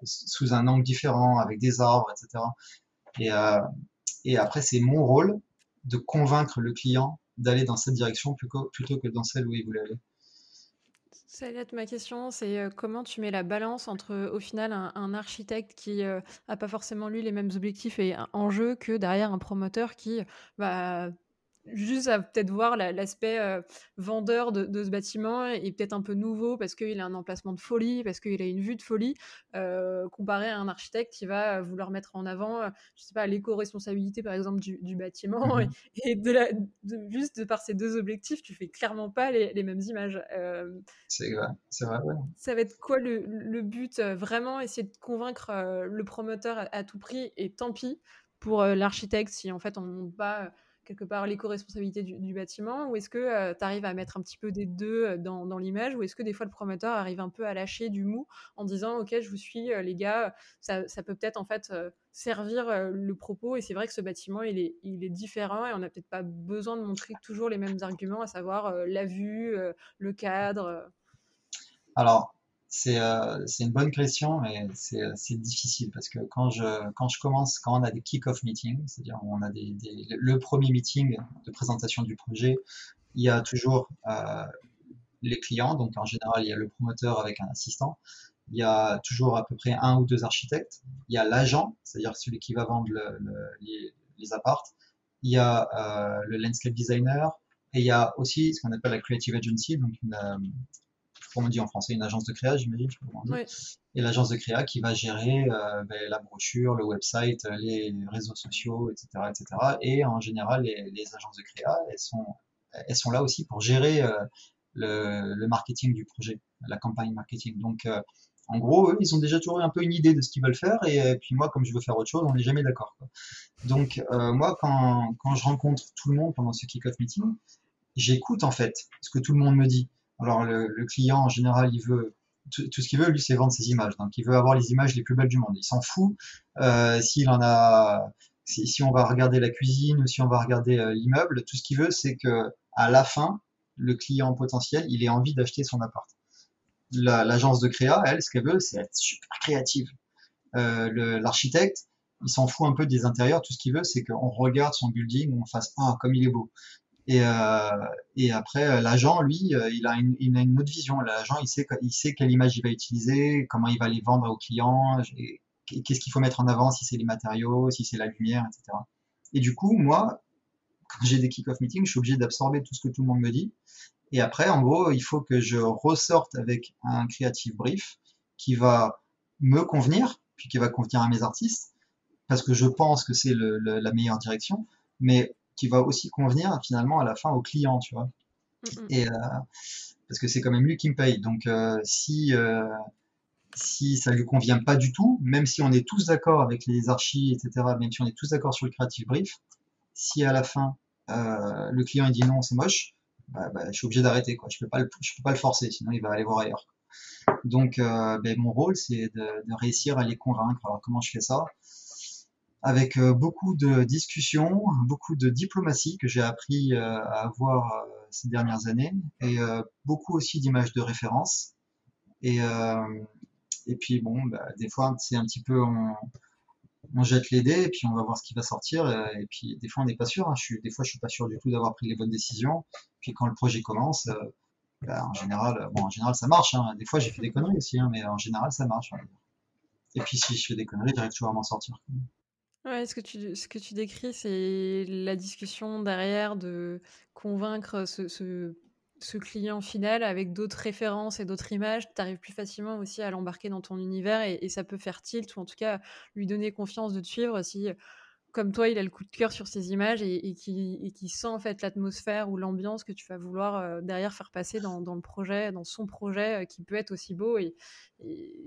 sous un angle différent, avec des arbres, etc. Et, euh, et après, c'est mon rôle de convaincre le client d'aller dans cette direction plutôt, que dans celle où il voulait aller. Ça ma question, c'est euh, comment tu mets la balance entre au final un, architecte qui n'a euh, pas forcément lui les mêmes objectifs et en jeu que derrière un promoteur qui va juste à peut-être voir l'aspect euh, vendeur de, ce bâtiment et peut-être un peu nouveau parce qu'il a un emplacement de folie, parce qu'il a une vue de folie, euh, comparé à un architecte qui va vouloir mettre en avant, euh, je sais pas, l'éco-responsabilité par exemple du, bâtiment mmh et, de la, juste de par ces deux objectifs, tu fais clairement pas les, mêmes images. c'est vrai, c'est vrai. Ça va être quoi le, but Vraiment essayer de convaincre le promoteur à, à, tout prix et tant pis pour l'architecte si en fait on ne monte pas quelque part l'éco-responsabilité du, bâtiment Ou est-ce que euh, tu arrives à mettre un petit peu des deux euh, dans, l'image Ou est-ce que des fois le promoteur arrive un peu à lâcher du mou en disant Ok, je vous suis, euh, les gars, ça, ça peut peut-être en fait servir le propos. Et c'est vrai que ce bâtiment, il est, il est différent et on n'a peut-être pas besoin de montrer toujours les mêmes arguments, à savoir la vue, le cadre. Alors, euh, c'est une bonne question, mais euh, c'est difficile parce que quand je, quand je commence, quand on a des kick-off meetings, c'est-à-dire on a des, le premier meeting de présentation du projet, il y a toujours euh, les clients, donc en général il y a le promoteur avec un assistant, il y a toujours à peu près un ou deux architectes, il y a l'agent, c'est-à-dire celui qui va vendre le, le, les, les apparts, il y a le landscape designer, et il y a aussi ce qu'on appelle la creative agency, donc une, on dit en français, une agence de créa, j'imagine, Et l'agence de créa qui va gérer euh, ben, la brochure, le website, les réseaux sociaux, etc., etc. Et en général, les, agences de créa, elles sont, elles sont là aussi pour gérer euh, le, marketing du projet, la campagne marketing. Donc, euh, en gros, eux, ils ont déjà toujours un peu une idée de ce qu'ils veulent faire, et, puis moi, comme je veux faire autre chose, on n'est jamais d'accord. Donc, moi, quand, quand je rencontre tout le monde pendant ce kick-off meeting, j'écoute en fait ce que tout le monde me dit. Alors le, client en général, il veut tout, ce qu'il veut, lui, c'est vendre ses images. Donc il veut avoir les images les plus belles du monde. Il s'en fout euh, s'il en a. Si, on va regarder la cuisine ou si on va regarder euh, l'immeuble, tout ce qu'il veut, c'est que à la fin, le client potentiel, il ait envie d'acheter son appart. L'agence de créa, elle, ce qu'elle veut, c'est être super créative. Euh, L'architecte, il s'en fout un peu des intérieurs. Tout ce qu'il veut, c'est qu'on regarde son building, on fasse ah comme il est beau. Et, euh, et après, euh, l'agent, lui, euh, il a, une, il a une autre vision. L'agent, il sait, il sait quelle image il va utiliser, comment il va les vendre aux clients, qu'est-ce qu'il faut mettre en avant, si c'est les matériaux, si c'est la lumière, etc. Et du coup, moi, quand j'ai des kick-off meetings, je suis obligé d'absorber tout ce que tout le monde me dit. Et après, en gros, il faut que je ressorte avec un creative brief qui va me convenir, puis qui va convenir à mes artistes, parce que je pense que c'est la meilleure direction, mais qui va aussi convenir finalement à la fin au client, tu vois. Et euh, parce que c'est quand même lui qui me paye. Donc euh, si euh, si ça lui convient pas du tout, même si on est tous d'accord avec les archis, etc., même si on est tous d'accord sur le creative brief, si à la fin le client il dit non, c'est moche, bah, bah, je suis obligé d'arrêter quoi. Je peux pas le, je peux pas le forcer, sinon il va aller voir ailleurs. Donc ben, mon rôle c'est de, de, réussir à les convaincre. Alors comment je fais ça? Avec euh, beaucoup de discussions, beaucoup de diplomatie que j'ai appris euh, à avoir euh, ces dernières années, et beaucoup aussi d'images de référence. Et, puis bon, bah, des fois c'est un petit peu on, jette les dés et puis on va voir ce qui va sortir. Et, puis des fois on n'est pas sûr. Hein. Des fois je suis pas sûr du tout d'avoir pris les bonnes décisions. Puis quand le projet commence, bah, en général, bon en général ça marche. Hein. Des fois j'ai fait des conneries aussi, hein, mais en général ça marche. Et puis si je fais des conneries, j'arrive toujours à m'en sortir. Ouais, ce que tu, ce que tu décris, c'est la discussion derrière de convaincre ce, ce, client final avec d'autres références et d'autres images. Tu arrives plus facilement aussi à l'embarquer dans ton univers et, et, ça peut faire tilt ou en tout cas lui donner confiance de te suivre si comme toi, il a le coup de cœur sur ces images et, qui, sent en fait l'atmosphère ou l'ambiance que tu vas vouloir euh, derrière faire passer dans, le projet, dans son projet, euh, qui peut être aussi beau. Et,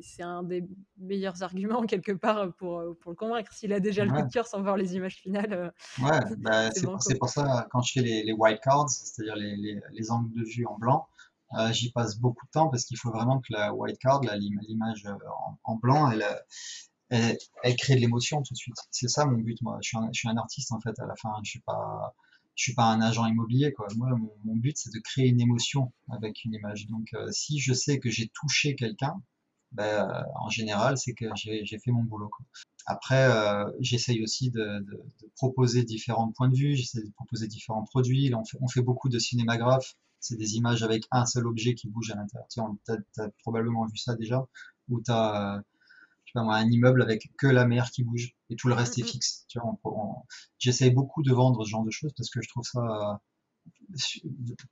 c'est un des meilleurs arguments quelque part pour, euh, pour le convaincre. S'il a déjà le coup de cœur sans voir les images finales. ouais, bah, c'est pour, ça quand je fais les, les white cards, c'est-à-dire les, angles de vue en blanc. j'y passe beaucoup de temps parce qu'il faut vraiment que la white card, l'image en, en, blanc, elle, elle, elle crée de l'émotion tout de suite. C'est ça mon but, moi. Je suis, un, je suis un artiste en fait à la fin. Je suis pas, je suis pas un agent immobilier quoi. Moi, mon, but c'est de créer une émotion avec une image. Donc, euh, si je sais que j'ai touché quelqu'un, ben, euh, en général, c'est que j'ai fait mon boulot. Quoi. Après, euh, j'essaye aussi de, de, de, proposer différents points de vue. J'essaie de proposer différents produits. On fait, on fait beaucoup de cinémagraphes. C'est des images avec un seul objet qui bouge à l'intérieur. Tu as, probablement vu ça déjà, où tu as un immeuble avec que la mer qui bouge et tout le reste est fixe. Tu vois, j'essaie beaucoup de vendre ce genre de choses parce que je trouve ça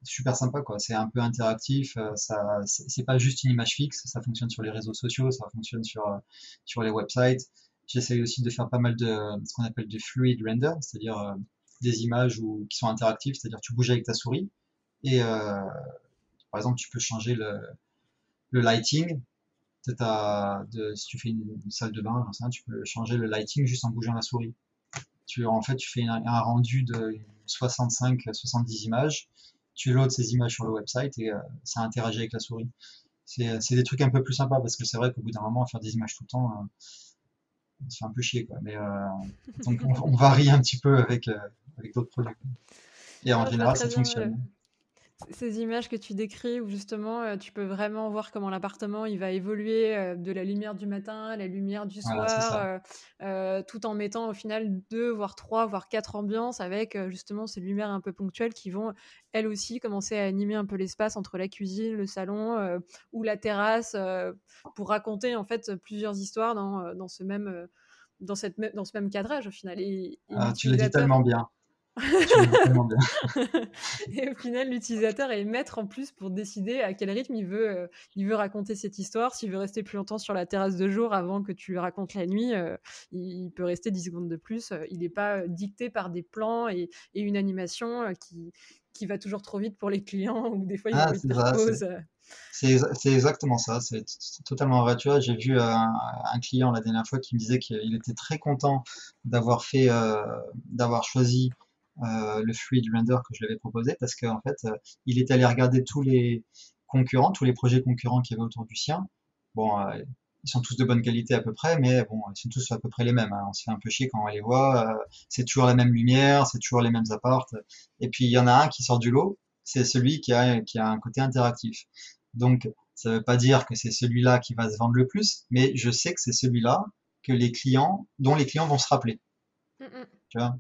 super sympa quoi. C'est un peu interactif, euh, ça, c'est pas juste une image fixe, ça fonctionne sur les réseaux sociaux, ça fonctionne sur euh, sur les websites. J'essaie aussi de faire pas mal de ce qu'on appelle du fluid render, c'est-à-dire euh, des images où, qui sont interactives, c'est-à-dire tu bouges avec ta souris et par exemple tu peux changer le, le lighting de, si tu fais une, salle de bain, tu peux changer le lighting juste en bougeant la souris. Tu, en fait, tu fais un, rendu de 65-70 images, tu loads ces images sur le website et euh, ça interagit avec la souris. C'est des trucs un peu plus sympas parce que c'est vrai qu'au bout d'un moment, faire des images tout le temps, euh, ça fait un peu chier. Quoi. Mais, euh, donc on, varie un petit peu avec, avec d'autres produits. Et en général, ça fonctionne ces images que tu décris où justement euh, tu peux vraiment voir comment l'appartement il va évoluer euh, de la lumière du matin à la lumière du soir, euh, tout en mettant au final deux, voire trois, voire quatre ambiances avec justement ces lumières un peu ponctuelles qui vont elles aussi commencer à animer un peu l'espace entre la cuisine, le salon ou la terrasse pour raconter en fait plusieurs histoires dans, dans ce même dans, cette, dans ce même cadrage au final. Et, ah, tu le dis tellement bien. et au final, l'utilisateur est maître en plus pour décider à quel rythme il veut, euh, il veut raconter cette histoire. S'il veut rester plus longtemps sur la terrasse de jour avant que tu lui racontes la nuit, euh, il, peut rester 10 secondes de plus. Il n'est pas dicté par des plans et, et une animation euh, qui, qui va toujours trop vite pour les clients ou des fois il ah. C'est exactement ça, c'est totalement vrai. Tu vois, j'ai vu un, un, client la dernière fois qui me disait qu'il était très content d'avoir fait, d'avoir choisi euh, le fluid render que je lui avais proposé parce qu'en fait, euh, il est allé regarder tous les concurrents, tous les projets concurrents qu'il y avait autour du sien. Bon, euh, ils sont tous de bonne qualité à peu près, mais bon, ils sont tous à peu près les mêmes. Hein. On se fait un peu chier quand on les voit. c'est toujours la même lumière, c'est toujours les mêmes appartes. Et puis il y en a un qui sort du lot, c'est celui qui a, qui a un côté interactif. Donc ça veut pas dire que c'est celui-là qui va se vendre le plus, mais je sais que c'est celui-là que les clients, dont les clients vont se rappeler. Mm, mm. Tu vois?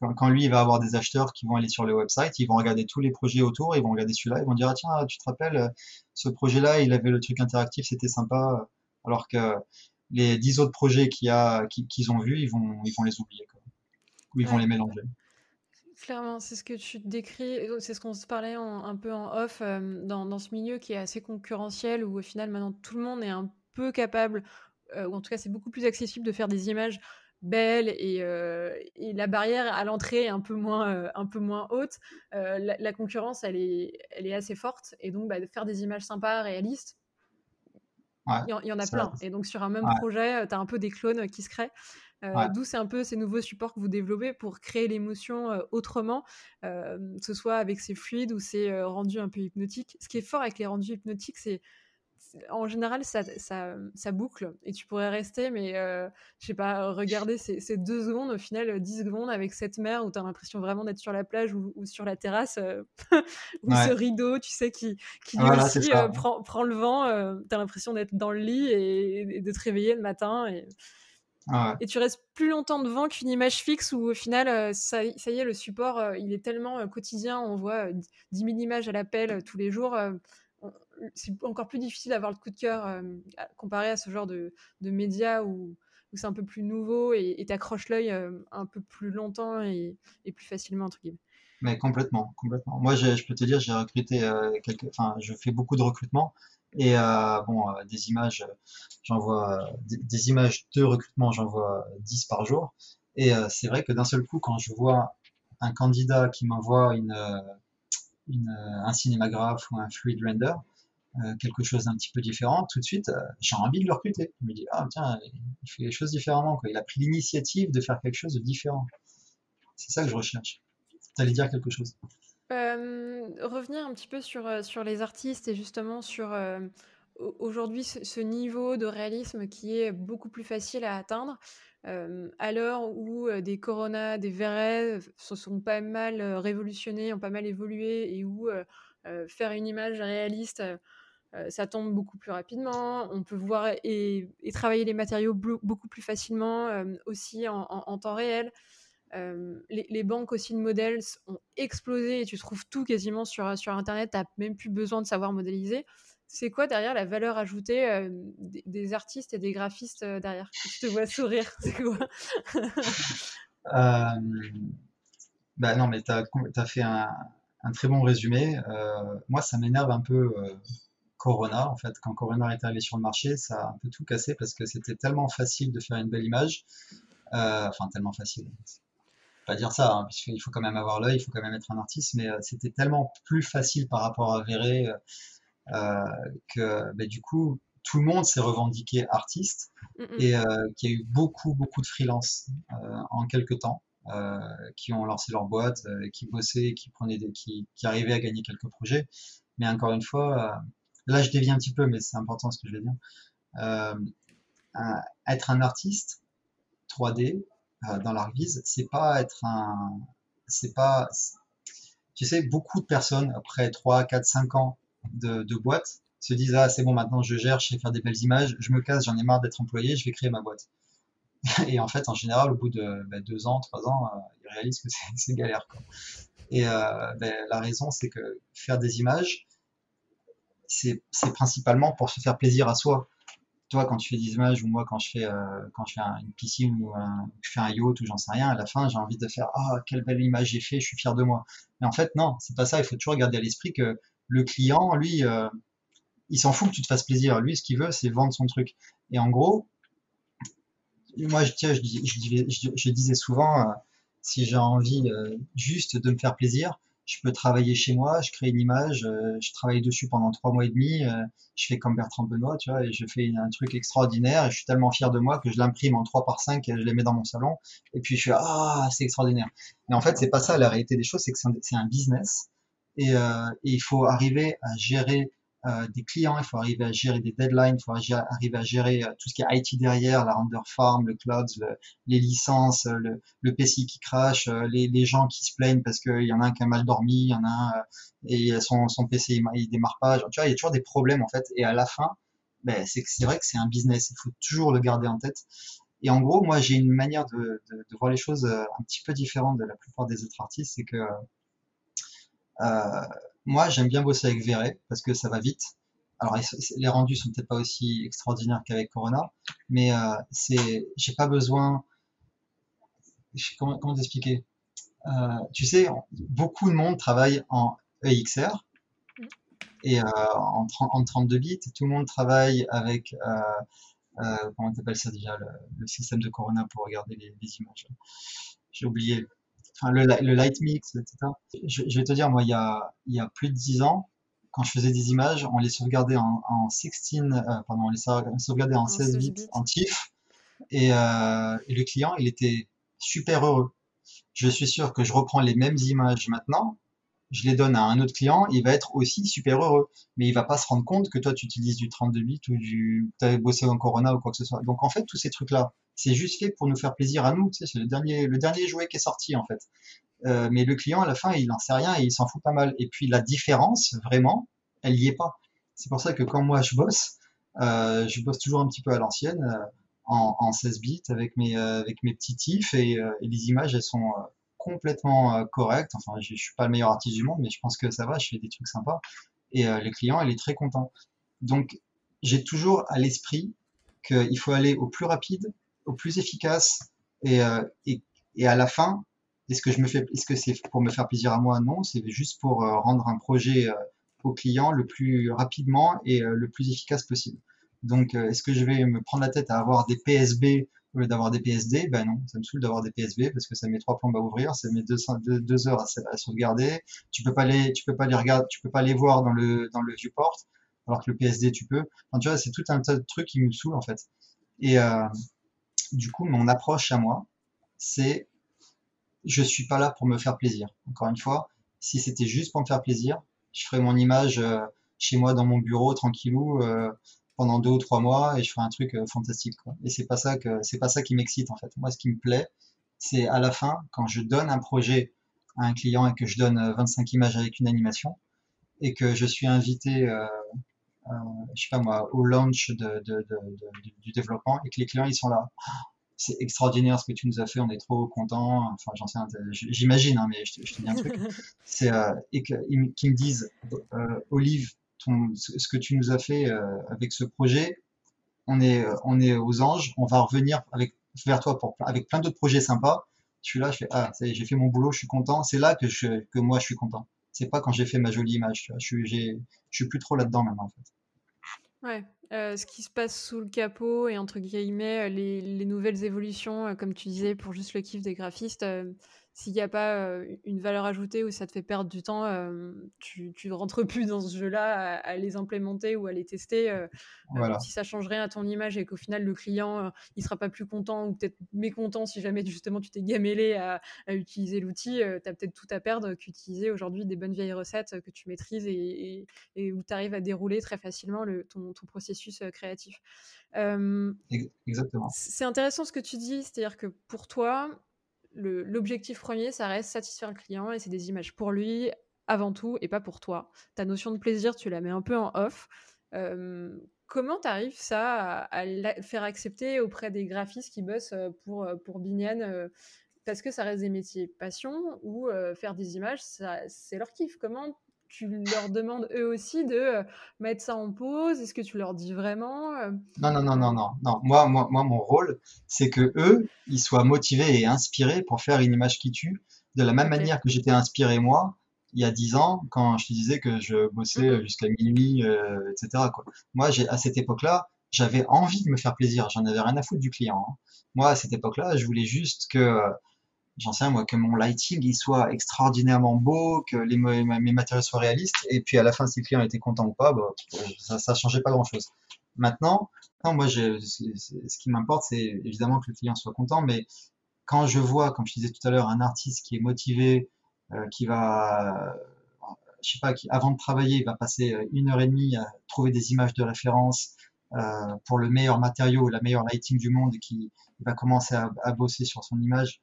Quand, quand, lui, il va avoir des acheteurs qui vont aller sur le website, ils vont regarder tous les projets autour, ils vont regarder celui-là, ils vont dire, ah, tiens, tu te rappelles, ce projet-là, il avait le truc interactif, c'était sympa, alors que les dix autres projets qu'ils ont vus, ils vont, ils vont les oublier. où ils vont les mélanger. Clairement, c'est ce que tu décris, c'est ce qu'on se parlait un peu en off dans, dans, ce milieu qui est assez concurrentiel, où au final maintenant tout le monde est un peu capable, ou en tout cas c'est beaucoup plus accessible de faire des images belle et, euh, et, la barrière à l'entrée est un peu moins, euh, un peu moins haute. Euh, la, concurrence, elle est, elle est assez forte. Et donc, bah, faire des images sympas, réalistes, il y, en a plein. Et donc, sur un même projet, tu as un peu des clones qui se créent. D'où c'est un peu ces nouveaux supports que vous développez pour créer l'émotion autrement, que ce soit avec ces fluides ou ces rendus un peu hypnotiques. Ce qui est fort avec les rendus hypnotiques, c'est en général, ça, ça, boucle et tu pourrais rester, mais euh, je sais pas, regarder ces, deux secondes, au final, 10 secondes avec cette mer où tu as l'impression vraiment d'être sur la plage ou, sur la terrasse, euh, ou ce rideau, tu sais, qui, qui lui aussi euh, prend, prend, le vent, tu as l'impression d'être dans le lit et, de te réveiller le matin. Et, et tu restes plus longtemps devant qu'une image fixe où au final, ça, ça, y est, le support, il est tellement quotidien, on voit 10 000 images à l'appel tous les jours c'est encore plus difficile d'avoir le coup de cœur euh, comparé à ce genre de, de médias où, c'est un peu plus nouveau et t'accroches l'œil euh, un peu plus longtemps et, plus facilement entre guillemets. Mais complètement, complètement. Moi, je peux te dire, j'ai recruté euh, quelques, enfin, je fais beaucoup de recrutement et bon, des images, j'en vois des, images de recrutement, j'en vois 10 par jour. Et c'est vrai que d'un seul coup, quand je vois un candidat qui m'envoie une, une, un cinémagraphe ou un fluid render, euh, quelque chose d'un petit peu différent, tout de suite, euh, j'ai envie de le recruter. Je me dis, ah tiens, il fait les choses différemment. Quoi. Il a pris l'initiative de faire quelque chose de différent. C'est ça que je recherche. Tu allais dire quelque chose euh, Revenir un petit peu sur, sur les artistes et justement sur aujourd'hui ce, niveau de réalisme qui est beaucoup plus facile à atteindre. à l'heure où des Corona, des Verret se sont pas mal révolutionnés, ont pas mal évolué et où faire une image réaliste euh, ça tombe beaucoup plus rapidement, on peut voir et, travailler les matériaux beaucoup plus facilement euh, aussi en, temps réel. Euh, les, banques aussi de modèles ont explosé et tu trouves tout quasiment sur, sur Internet, tu n'as même plus besoin de savoir modéliser. C'est quoi derrière la valeur ajoutée des, artistes et des graphistes derrière? Je te vois sourire, c'est quoi? Bah non, mais tu as, as, fait un, un, très bon résumé. moi, ça m'énerve un peu Corona. En fait, quand Corona est arrivé sur le marché, ça a un peu tout cassé parce que c'était tellement facile de faire une belle image. Euh, enfin, tellement facile. Pas dire ça, hein, puisqu'il faut quand même avoir l'œil, il faut quand même être un artiste, mais euh, c'était tellement plus facile par rapport à Verré euh, que bah, du coup, tout le monde s'est revendiqué artiste et qu'il y a eu beaucoup, beaucoup de freelance en quelques temps. qui ont lancé leur boîte, qui bossaient, qui prenaient des, qui, qui arrivaient à gagner quelques projets. Mais encore une fois, là je dévie un petit peu, mais c'est important ce que je vais dire. Euh, être un artiste 3D euh, dans l'art vise, c'est pas être un, c'est pas, tu sais, beaucoup de personnes après 3, 4, 5 ans de, boîte se disent ah c'est bon maintenant je gère, je sais faire des belles images, je me casse, j'en ai marre d'être employé, je vais créer ma boîte. Et en fait en général au bout de 2 bah, ans, 3 ans, euh, ils réalisent que c'est galère. Et ben, la raison c'est que faire des images, c'est principalement pour se faire plaisir à soi. Toi, quand tu fais des images, ou moi, quand je fais, euh, quand je fais une piscine ou je fais un yacht ou j'en sais rien, à la fin, j'ai envie de faire Ah, quelle belle image j'ai fait, je suis fier de moi. Mais en fait, non, c'est pas ça. Il faut toujours garder à l'esprit que le client, lui, euh, il s'en fout que tu te fasses plaisir. Lui, ce qu'il veut, c'est vendre son truc. Et en gros, moi, je disais souvent, euh, si j'ai envie juste de me faire plaisir, je peux travailler chez moi, je crée une image, euh, je travaille dessus pendant trois mois et demi, euh, je fais comme Bertrand Benoît, tu vois, et je fais un truc extraordinaire, et je suis tellement fier de moi que je l'imprime en 3 par 5 et je les mets dans mon salon, et puis je suis ah, c'est extraordinaire. Mais en fait, c'est pas ça, la réalité des choses, c'est que c'est un, business, et, euh, et il faut arriver à gérer euh, des clients, il faut arriver à gérer des deadlines, il faut arriver à gérer euh, tout ce qui est IT derrière, la render farm, le cloud, les licences, le, PCI qui crache, euh, les, gens qui se plaignent parce qu'il y en a un qui a mal dormi, il y en a un et son, PC il, démarre pas. Tu vois, il y a toujours des problèmes en fait. Et à la fin, ben, c'est vrai que c'est un business, il faut toujours le garder en tête. Et en gros, moi, j'ai une manière de, de, de, voir les choses un petit peu différente de la plupart des autres artistes, c'est que moi, j'aime bien bosser avec Verret parce que ça va vite. Alors, les rendus sont peut-être pas aussi extraordinaires qu'avec Corona, mais euh, c'est, j'ai pas besoin. comment, comment t'expliquer? Euh, Tu sais, beaucoup de monde travaille en EXR et euh, en, en, 32 bits. Tout le monde travaille avec, euh, euh, comment t'appelles ça déjà, le, système de Corona pour regarder les, les images. J'ai oublié. Enfin, le, le light mix, etc. Je, je, vais te dire, moi, il y a, il y a plus de 10 ans, quand je faisais des images, on les sauvegardait en, en 16, euh, pardon, on les sauvegardait en 16 bits, en TIFF, et, euh, et, le client, il était super heureux. Je suis sûr que je reprends les mêmes images maintenant, je les donne à un autre client, il va être aussi super heureux. Mais il va pas se rendre compte que toi, tu utilises du 32 bits ou du, tu as bossé en Corona ou quoi que ce soit. Donc, en fait, tous ces trucs-là, c'est juste fait pour nous faire plaisir à nous. Tu sais, c'est le dernier, le dernier jouet qui est sorti, en fait. Euh, mais le client, à la fin, il n'en sait rien et il s'en fout pas mal. Et puis, la différence, vraiment, elle y est pas. C'est pour ça que quand moi, je bosse, euh, je bosse toujours un petit peu à l'ancienne, euh, en, en, 16 bits avec mes, euh, avec mes petits tifs et, euh, et les images, elles sont complètement euh, correct. Enfin, je, je suis pas le meilleur artiste du monde, mais je pense que ça va. Je fais des trucs sympas et le client, il est très content. Donc, j'ai toujours à l'esprit qu'il faut aller au plus rapide, au plus efficace et, euh, et, et à la fin, est-ce que je me fais, est-ce que c'est pour me faire plaisir à moi? Non, c'est juste pour rendre un projet au client le plus rapidement et le plus efficace possible. Donc, est-ce que je vais me prendre la tête à avoir des PSB au lieu d'avoir des PSD, ben non, ça me saoule d'avoir des PSB parce que ça met trois plombes à ouvrir, ça met deux, deux, heures à, sauvegarder. Tu peux pas les, tu peux pas les regarder, tu peux pas les voir dans le dans le viewport, alors que le PSD tu peux. Enfin, tu vois, c'est tout un tas de trucs qui me saoulent en fait. Et euh, du coup, mon approche à moi, c'est je suis pas là pour me faire plaisir. Encore une fois, si c'était juste pour me faire plaisir, je ferais mon image euh, chez moi dans mon bureau tranquillou. Euh, pendant deux ou trois mois et je ferai un truc euh, fantastique. Et c'est pas pas ça qui m'excite en fait. Moi, ce qui me plaît, c'est à la fin quand je donne un projet à un client et que je donne 25 euh, images avec une animation et que je suis invité, je sais pas moi, au launch de, de, de, du développement et que les clients ils sont là. C'est extraordinaire ce que tu nous as fait, on est trop contents. Enfin, j'en sais, j'imagine, hein, mais je, te dis un truc. C'est euh, et qu'ils me disent, euh, Olive, ce que tu nous as fait euh, avec ce projet, on est, on est aux anges, on va revenir avec, vers toi pour, avec plein d'autres projets sympas. Je suis là, je fais, ah, j'ai fait mon boulot, je suis content. C'est là que, je, que moi, je suis content. C'est pas quand j'ai fait ma jolie image. Je suis, je suis plus trop là-dedans maintenant, en fait. Ouais, euh, ce qui se passe sous le capot et entre guillemets les, les nouvelles évolutions, euh, comme tu disais, pour juste le kiff des graphistes, s'il n'y a pas une valeur ajoutée ou ça te fait perdre du temps, tu ne rentres plus dans ce jeu-là à, les implémenter ou à les tester. Voilà. si ça change rien à ton image et qu'au final le client il sera pas plus content ou peut-être mécontent si jamais justement tu t'es gamélé à, à utiliser l'outil, tu as peut-être tout à perdre qu'utiliser aujourd'hui des bonnes vieilles recettes que tu maîtrises et, et, et où tu arrives à dérouler très facilement le, ton, ton, processus créatif. Exactement. C'est intéressant ce que tu dis, c'est-à-dire que pour toi, l'objectif premier, ça reste satisfaire le client et c'est des images pour lui avant tout et pas pour toi. Ta notion de plaisir, tu la mets un peu en off. Euh, comment tu arrives ça à, à, faire accepter auprès des graphistes qui bossent pour, pour euh, Parce que ça reste des métiers passion ou euh, faire des images, c'est leur kiff. Comment tu leur demandes eux aussi de euh, mettre ça en pause? Est-ce que tu leur dis vraiment euh? Non, non, non, non, non, non. Moi, moi, moi mon rôle, c'est que eux, ils soient motivés et inspirés pour faire une image qui tue, de la même okay. manière que j'étais inspiré moi il y a dix ans quand je te disais que je bossais mmh. jusqu'à minuit, euh, etc. Quoi. Moi, j'ai à cette époque-là, j'avais envie de me faire plaisir. J'en avais rien à foutre du client. Hein. Moi, à cette époque-là, je voulais juste que j'en sais moi, que mon lighting il soit extraordinairement beau, que les, mes matériaux soient réalistes, et puis à la fin, si le client était content ou pas, bah, ça, ça changeait pas grand chose. Maintenant, non, moi, je, ce qui m'importe, c'est évidemment que le client soit content, mais quand je vois, comme je disais tout à l'heure, un artiste qui est motivé, euh, qui va, je sais pas, qui, avant de travailler, il va passer une heure et demie à trouver des images de référence euh, pour le meilleur matériau, la meilleure lighting du monde, et qui va commencer à bosser sur son image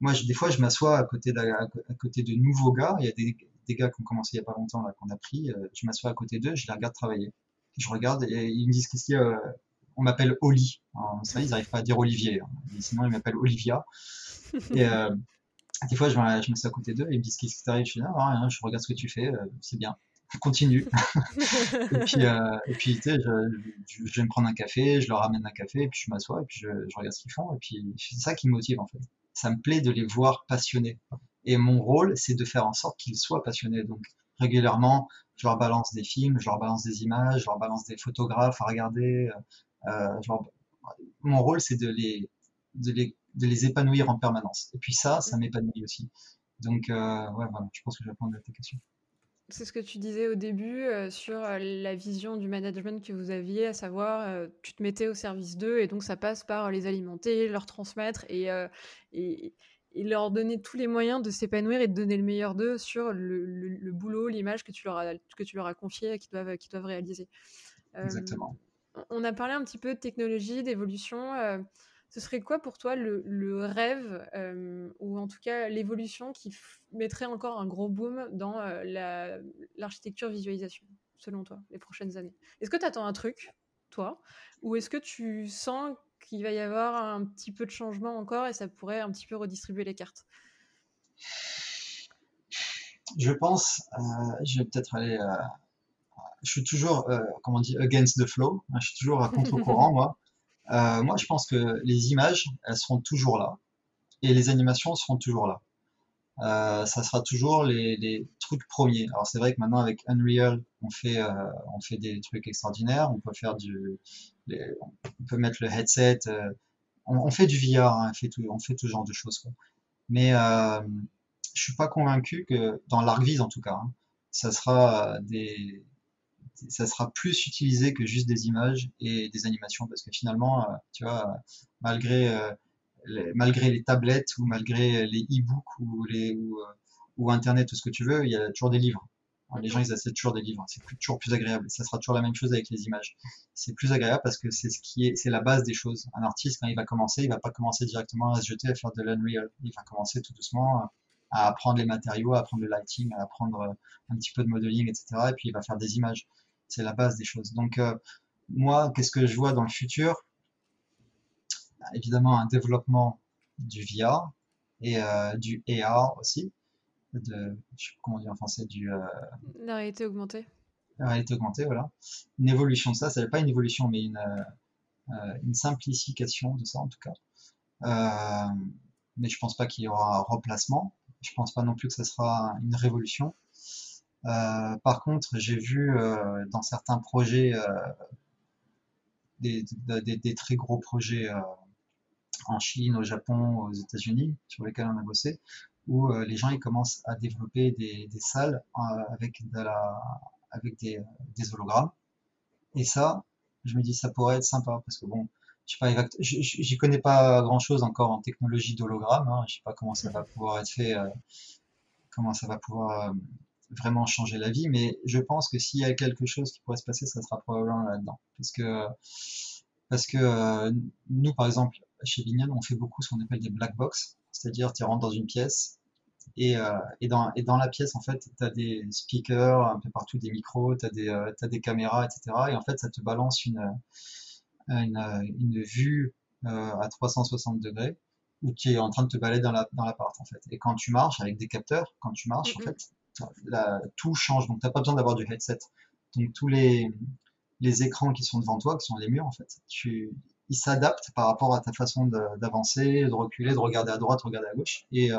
moi, je, des fois, je m'assois à côté de, à, côté de nouveaux gars. Il y a des, des gars qui ont commencé il y a pas longtemps, là, qu'on a pris. Euh, je m'assois à côté d'eux, je les regarde travailler. Je regarde et ils me disent qu'est-ce qu'il y a. Euh, on m'appelle Oli. Alors, ça, ils n'arrivent pas à dire Olivier. Hein. Sinon, ils m'appellent Olivia. Et euh, des fois, je, je m'assois à côté d'eux et ils me disent qu'est-ce qui t'arrive? Je dis, non, rien, je regarde ce que tu fais, c'est bien. Continue. et puis, euh, et puis tu sais, je, je, je, vais me prendre un café, je leur ramène un café, et puis je m'assois, et puis je, je regarde ce qu'ils font, et puis c'est ça qui me motive en fait ça me plaît de les voir passionnés. Et mon rôle, c'est de faire en sorte qu'ils soient passionnés. Donc, régulièrement, je leur balance des films, je leur balance des images, je leur balance des photographes à regarder. Euh, Mon rôle, c'est de les, de, les, de les épanouir en permanence. Et puis ça, ça m'épanouit aussi. Donc, euh, ouais, voilà, je pense que je vais répondre à ta question. C'est ce que tu disais au début euh, sur euh, la vision du management que vous aviez, à savoir tu te mettais au service d'eux et donc ça passe par les alimenter, leur transmettre et, et, et, leur donner tous les moyens de s'épanouir et de donner le meilleur d'eux sur le, le, boulot, l'image que tu leur as que tu leur as confié et qu'ils doivent, qu'ils doivent réaliser. Exactement. On a parlé un petit peu de technologie, d'évolution ce serait quoi pour toi le, rêve, euh, ou en tout cas l'évolution qui mettrait encore un gros boom dans euh, l'architecture visualisation, selon toi, les prochaines années? Est-ce que tu attends un truc, toi, ou est-ce que tu sens qu'il va y avoir un petit peu de changement encore et ça pourrait un petit peu redistribuer les cartes? Je pense, euh, je vais peut-être aller... je suis toujours, comment on dit, against the flow. Hein, je suis toujours à contre-courant, moi. Euh, moi, je pense que les images, elles seront toujours là, et les animations seront toujours là. Euh, ça sera toujours les, les trucs premiers. Alors c'est vrai que maintenant avec Unreal, on fait euh, on fait des trucs extraordinaires. On peut faire du, on peut mettre le headset. Euh, on, on, fait du VR, hein, on fait tout, on fait tout genre de choses. Quoi. Mais euh, je suis pas convaincu que dans l'ArcVis en tout cas, hein, ça sera des ça sera plus utilisé que juste des images et des animations parce que finalement, euh, tu vois, malgré euh, les, malgré les tablettes ou malgré les e-books ou les euh, ou internet ou ce que tu veux, il y a toujours des livres. Les gens ils achètent toujours des livres, c'est toujours plus agréable. Ça sera toujours la même chose avec les images. C'est plus agréable parce que c'est ce qui est, c'est la base des choses. Un artiste quand il va commencer, il va pas commencer directement à se jeter à faire de l'unreal. Il va commencer tout doucement à apprendre les matériaux, à apprendre le lighting, à apprendre un petit peu de modeling, etc. Et puis il va faire des images c'est la base des choses. Donc euh, moi, qu'est-ce que je vois dans le futur? Bah, Évidemment, un développement du VR et euh, du AR aussi, de, je sais pas comment on dit en français, du... Euh, la réalité augmentée. La réalité augmentée, voilà. Une évolution de ça, ça n'est pas une évolution, mais une, une simplification de ça en tout cas. mais je pense pas qu'il y aura un remplacement. Je pense pas non plus que ça sera une révolution. Euh, par contre, j'ai vu euh, dans certains projets, euh, des, des, des, très gros projets en Chine, au Japon, aux États-Unis, sur lesquels on a bossé, où les gens ils commencent à développer des, des salles avec, de la, avec des, des, hologrammes. Et ça, je me dis, ça pourrait être sympa parce que bon, je sais pas, j'y connais pas grand chose encore en technologie d'hologramme. Hein, je sais pas comment ça va pouvoir être fait, comment ça va pouvoir vraiment changer la vie, mais je pense que s'il y a quelque chose qui pourrait se passer, ça sera probablement là-dedans. Parce que, parce que euh, nous, par exemple, chez Vignan, on fait beaucoup ce qu'on appelle des black box, c'est-à-dire tu rentres dans une pièce et, euh, et, dans, et dans la pièce, en fait, tu as des speakers un peu partout, des micros, tu as, des, euh, as des caméras, etc. Et en fait, ça te balance une, une, une vue à 360 degrés où tu es en train de te balader dans l'appart, la, dans en fait. Et quand tu marches avec des capteurs, quand tu marches, en fait, tout change. Donc, t'as pas besoin d'avoir du headset. Donc, tous les, les écrans qui sont devant toi, qui sont les murs, en fait, tu, ils s'adaptent par rapport à ta façon d'avancer, de, reculer, de regarder à droite, de regarder à gauche. Et, euh,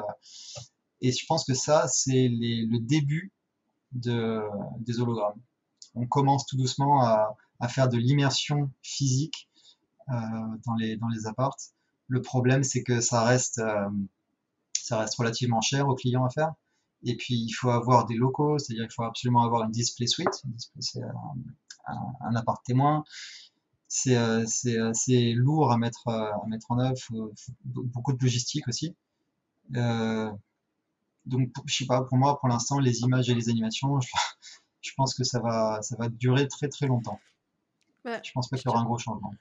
et je pense que ça, c'est le début de, des hologrammes. On commence tout doucement à, à faire de l'immersion physique euh, dans les dans les apparts. Le problème, c'est que ça reste euh, ça reste relativement cher aux clients à faire. Et puis, il faut avoir des locaux, c'est-à-dire il faut absolument avoir une display suite. C'est un, un, appart témoin. C'est euh, assez lourd à mettre, euh, à mettre en œuvre, beaucoup de logistique aussi. Euh, donc, je sais pas, pour moi, pour l'instant, les images et les animations, je, je, pense que ça va, ça va durer très très longtemps. Ouais, je pense pas qu'il y aura un gros changement.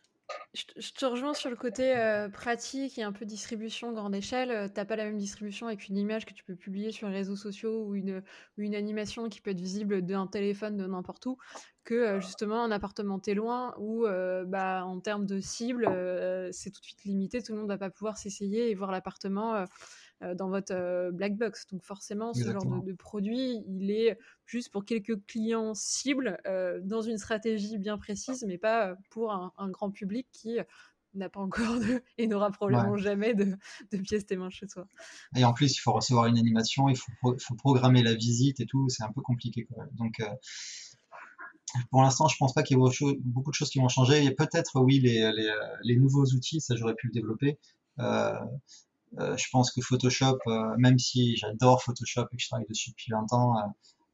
Je, te rejoins sur le côté euh, pratique et un peu distribution grande échelle. Euh, t'as pas la même distribution avec une image que tu peux publier sur les réseaux sociaux ou une, une animation qui peut être visible d'un téléphone de n'importe où que euh, justement un appartement t'es loin où bah, en termes de cible c'est tout de suite limité. Tout le monde va pas pouvoir s'essayer et voir l'appartement dans votre euh, black box. Donc forcément, ce genre de, produit, il est juste pour quelques clients cibles euh, dans une stratégie bien précise, mais pas pour un, grand public qui n'a pas encore de, et n'aura probablement jamais de, de pièces témoins chez soi. Et en plus, il faut recevoir une animation, il faut, faut programmer la visite et tout, c'est un peu compliqué. Donc, pour l'instant, je pense pas qu'il y ait beaucoup de choses qui vont changer. Il y a peut-être, oui, les, les, les, nouveaux outils, ça j'aurais pu le développer. Euh, euh, je pense que Photoshop, euh, même si j'adore Photoshop et que je travaille dessus depuis 20 ans,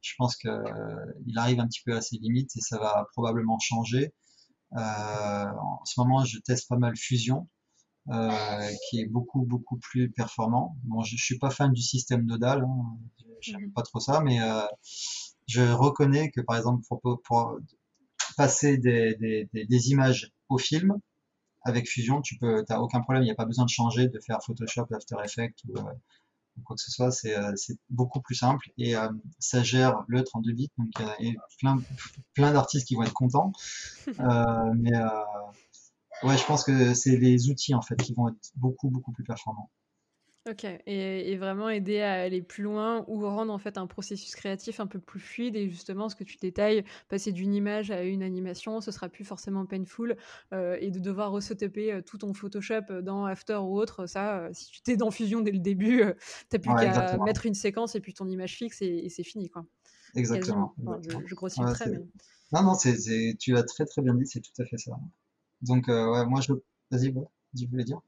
je pense qu'il arrive un petit peu à ses limites et ça va probablement changer. en ce moment, je teste pas mal Fusion, qui est beaucoup beaucoup plus performant. Bon, je, je suis pas fan du système nodal, hein, j'aime mhm. pas trop ça, mais je reconnais que par exemple pour, pour passer des, des, des, images au film avec Fusion, tu peux, t'as aucun problème, il n'y a pas besoin de changer, de faire Photoshop, After Effects ou, euh, quoi que ce soit, c'est euh, beaucoup plus simple et euh, ça gère le 32 bits, donc il y a plein, plein d'artistes qui vont être contents, mais ouais, je pense que c'est les outils en fait qui vont être beaucoup beaucoup plus performants. Ok, et, vraiment aider à aller plus loin ou rendre en fait un processus créatif un peu plus fluide et justement ce que tu détailles, passer d'une image à une animation, ce sera plus forcément painful euh, et de devoir resetaper euh, tout ton Photoshop euh, dans After ou autre, ça, si tu t'es dans Fusion dès le début, t'as plus qu'à mettre une séquence et puis ton image fixe et, c'est fini quoi. Exactement. je, grossis le trait, mais... Non, non, c'est, tu l'as très très bien dit, c'est tout à fait ça. Donc, ouais, moi je. Vas-y, tu voulais dire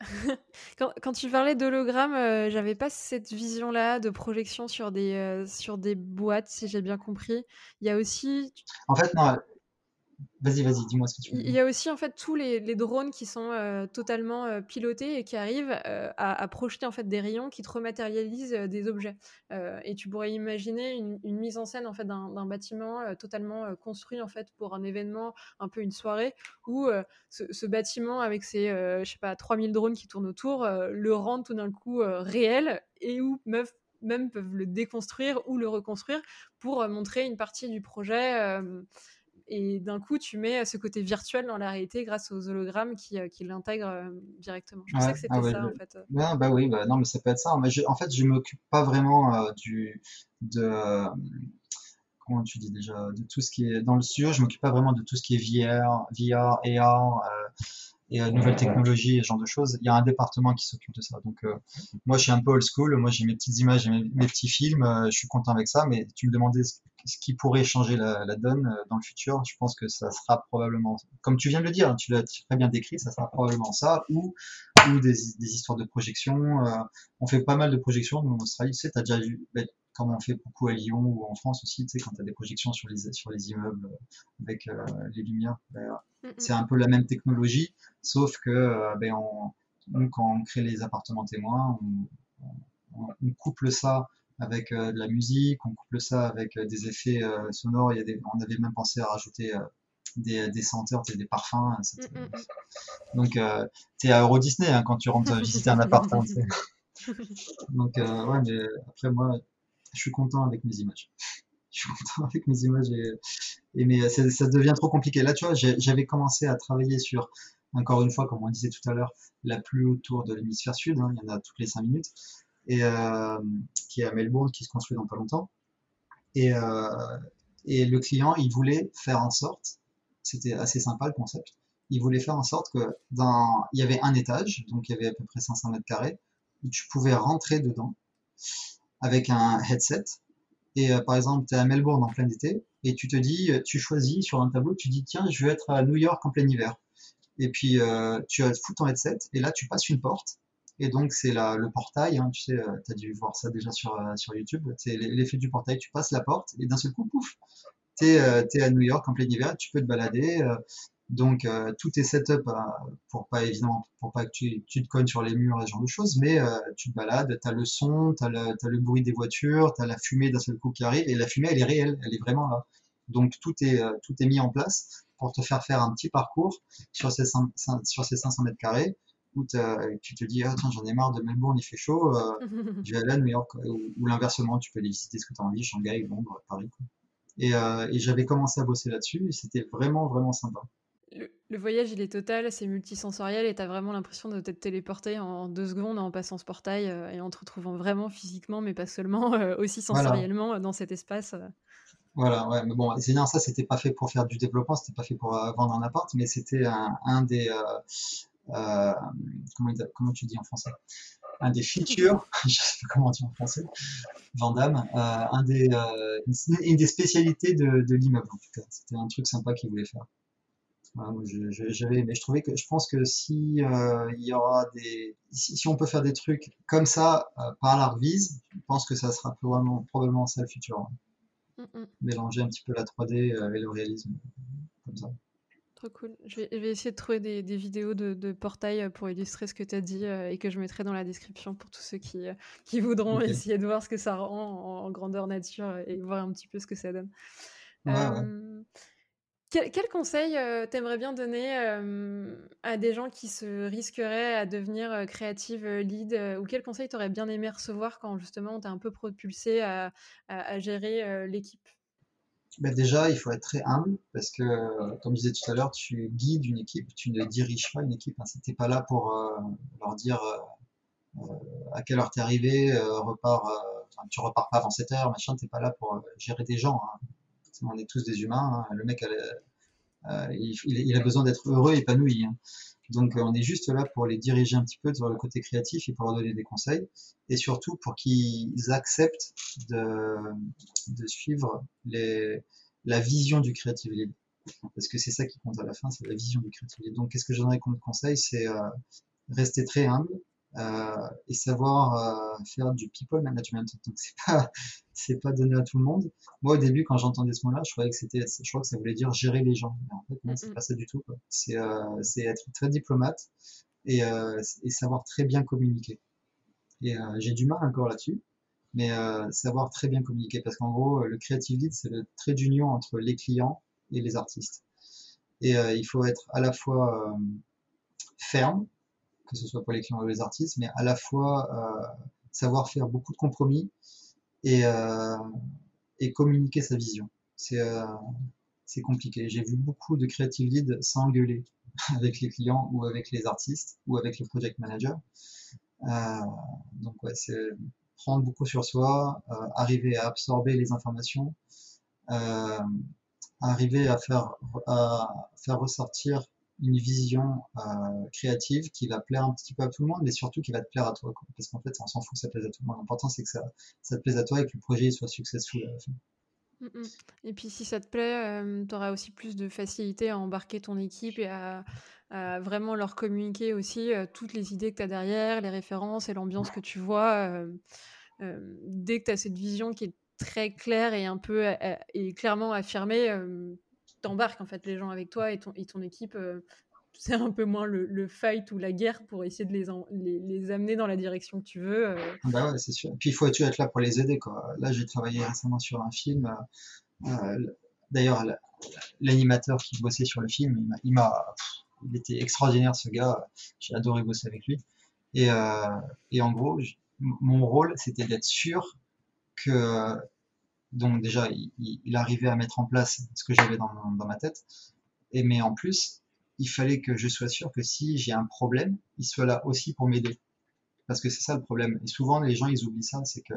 quand, tu parlais d'hologramme, euh, j'avais pas cette vision-là de projection sur des, euh, sur des boîtes, si j'ai bien compris. Il y a aussi. En fait, non, Vas-y, vas-y, dis-moi ce que tu veux. Il y a aussi en fait tous les, drones qui sont euh, totalement euh, pilotés et qui arrivent euh, à, projeter en fait des rayons qui te rematérialisent des objets. et tu pourrais imaginer une, mise en scène en fait d'un bâtiment totalement construit en fait pour un événement, un peu une soirée, où ce, bâtiment avec ses je sais pas 3000 drones qui tournent autour le rend tout d'un coup réel et où meuf même peuvent le déconstruire ou le reconstruire pour montrer une partie du projet et d'un coup, tu mets ce côté virtuel dans la réalité grâce aux hologrammes qui, euh, qui l'intègrent euh, directement. Je pensais que c'était ah ça, en fait. bah oui, bah, non, mais ça peut être ça. Mais en fait, je m'occupe pas vraiment euh, du, de, comment tu dis déjà, de tout ce qui est dans le studio. Je m'occupe pas vraiment de tout ce qui est VR, VR, AR et euh, nouvelles technologies et ce genre de choses. Il y a un département qui s'occupe de ça. Donc euh, moi, je suis un peu old school. Moi, j'ai mes petites images et mes, petits films. Euh, je suis content avec ça. Mais tu me demandais ce, qui pourrait changer la, la, donne euh, dans le futur. Je pense que ça sera probablement, comme tu viens de le dire, tu l'as très bien décrit, ça sera probablement ça ou ou des, des histoires de projection. on fait pas mal de projections en Australie. Tu sais, as déjà vu. Ben, comme on fait beaucoup à Lyon ou en France aussi, tu sais, quand tu as des projections sur les, sur les immeubles avec les lumières, ben, c'est un peu la même technologie, sauf que euh, ben, on, quand on crée les appartements témoins, on, couple ça avec euh, de la musique, on couple ça avec euh, des effets sonores. Il y a des, on avait même pensé à rajouter des, des senteurs, des parfums. Mm, mm, mm. Donc, tu es à Euro Disney hein, quand tu rentres visiter un appartement. Donc, ouais, mais après, moi, je suis content avec mes images je suis content avec mes images mais ça devient trop compliqué. Là, tu vois, j'avais commencé à travailler sur, encore une fois, comme on disait tout à l'heure, la plus haute tour de l'hémisphère sud, hein, il y en a toutes les 5 minutes, et euh, qui est à Melbourne, qui se construit dans pas longtemps. Et, euh, et le client, il voulait faire en sorte, c'était assez sympa le concept, il voulait faire en sorte que dans, il y avait un étage, donc il y avait à peu près 500 mètres carrés, où tu pouvais rentrer dedans avec un headset. Et euh, par exemple, tu es à Melbourne en plein été, et tu te dis, euh, tu choisis sur un tableau, tu dis, tiens, je veux être à New York en plein hiver. Et puis, euh, tu fous ton headset, et là, tu passes une porte, et donc c'est le portail, hein, tu sais, tu as dû voir ça déjà sur, sur YouTube, c'est l'effet du portail, tu passes la porte, et d'un seul coup, pouf, tu es, à New York en plein hiver, tu peux te balader, donc euh, tout est setup euh, pour pas évidemment pour pas que tu, tu, te cognes sur les murs et ce genre de choses, mais euh, tu te balades, tu as le son, tu as, as, le bruit des voitures, tu as la fumée d'un seul coup qui arrive et la fumée elle est réelle, elle est vraiment là. Donc tout est tout est mis en place pour te faire faire un petit parcours sur ces sur ces 500 mètres carrés où tu te dis ah tiens j'en ai marre de Melbourne il fait chaud, je vais aller à New York ou, l'inversement tu peux aller visiter ce que tu as envie Shanghai, Londres, Paris. Et, et j'avais commencé à bosser là-dessus et c'était vraiment vraiment sympa le voyage, il est total, c'est multisensoriel et tu as vraiment l'impression de t'être téléporté en deux secondes en passant ce portail euh, et en te retrouvant vraiment physiquement, mais pas seulement, euh, aussi sensoriellement euh, dans cet espace. Voilà, ouais, mais bon, c'est bien, ça, c'était pas fait pour faire du développement, c'était pas fait pour vendre un appart, mais c'était un, des, comment, comment tu dis en français? Un des features, je sais pas comment dire en français, Vandame, un des, une, des spécialités de, de l'immeuble, en tout cas. C'était un truc sympa qu'il voulait faire j'avais, mais je trouvais que je pense que si euh, il y aura des, si, on peut faire des trucs comme ça euh, par la revise, je pense que ça sera probablement, probablement ça le futur. Mm, mm. Mélanger un petit peu la 3D euh, et le réalisme, comme ça. Trop cool. Je vais, essayer de trouver des, vidéos de, portail pour illustrer ce que tu as dit et que je mettrai dans la description pour tous ceux qui, qui voudront essayer de voir ce que ça rend en, grandeur nature et voir un petit peu ce que ça donne. Quel, conseil euh, t'aimerais bien donner euh, à des gens qui se risqueraient à devenir euh, créative lead ou quel conseil t'aurais bien aimé recevoir quand justement t'es un peu propulsé à, gérer l'équipe? Bah, déjà, il faut être très humble parce que, comme je disais tout à l'heure, tu guides une équipe, tu ne diriges pas une équipe. Hein. Si pas là pour leur dire à quelle heure t'es arrivé, repars, tu repars pas avant 7 heures, machin, t'es pas là pour gérer des gens. Hein on est tous des humains. Hein. Le mec, euh, il, a besoin d'être heureux, épanoui. Hein. Donc, euh, on est juste là pour les diriger un petit peu sur le côté créatif et pour leur donner des conseils, et surtout pour qu'ils acceptent de, suivre la vision du creative lead. Parce que c'est ça qui compte à la fin, c'est la vision du creative lead. Donc, qu'est-ce que je donnerais comme conseil? C'est euh, rester très humble, et savoir euh, faire du people management. Donc c'est pas c'est pas donné à tout le monde. Moi au début quand j'entendais ce mot-là, je croyais que c'était je crois que ça voulait dire gérer les gens. Mais en fait non, c'est pas ça du tout. C'est euh, c'est être très diplomate et, et savoir très bien communiquer. Et j'ai du mal encore là-dessus, mais savoir très bien communiquer parce qu'en gros le creative lead c'est le trait d'union entre les clients et les artistes. Et il faut être à la fois ferme que ce soit pour les clients ou les artistes, mais à la fois euh, savoir faire beaucoup de compromis et, euh, et communiquer sa vision. C'est euh, c'est compliqué. J'ai vu beaucoup de creative leads s'engueuler avec les clients ou avec les artistes ou avec les project managers. Euh, donc ouais, c'est prendre beaucoup sur soi, arriver à absorber les informations, arriver à faire à faire ressortir une vision euh, créative qui va plaire un petit peu à tout le monde, mais surtout qui va te plaire à toi. Parce qu'en fait, on s'en fout, ça plaise à tout le monde. L'important, c'est que ça, ça te plaise à toi et que le projet soit successful à la fin. Mm, mm. Et puis si ça te plaît, euh, tu auras aussi plus de facilité à embarquer ton équipe et à, vraiment leur communiquer aussi euh, toutes les idées que tu as derrière, les références et l'ambiance que tu vois. dès que tu as cette vision qui est très claire et un peu et clairement affirmée, t'embarques en fait les gens avec toi et ton, et ton équipe. Euh, c'est un peu moins le, fight ou la guerre pour essayer de les, les, les, amener dans la direction que tu veux. Euh. Bah ouais, c'est sûr. Puis il faut être là pour les aider. Quoi. Là, j'ai travaillé récemment sur un film. Euh, d'ailleurs, l'animateur qui bossait sur le film, il m'a, il, était extraordinaire ce gars. J'ai adoré bosser avec lui. Et, et en gros, mon rôle, c'était d'être sûr que donc déjà, il, arrivait à mettre en place ce que j'avais dans, ma tête. Et mais en plus, il fallait que je sois sûr que si j'ai un problème, il soit là aussi pour m'aider. Parce que c'est ça le problème. Et souvent, les gens, ils oublient ça, c'est que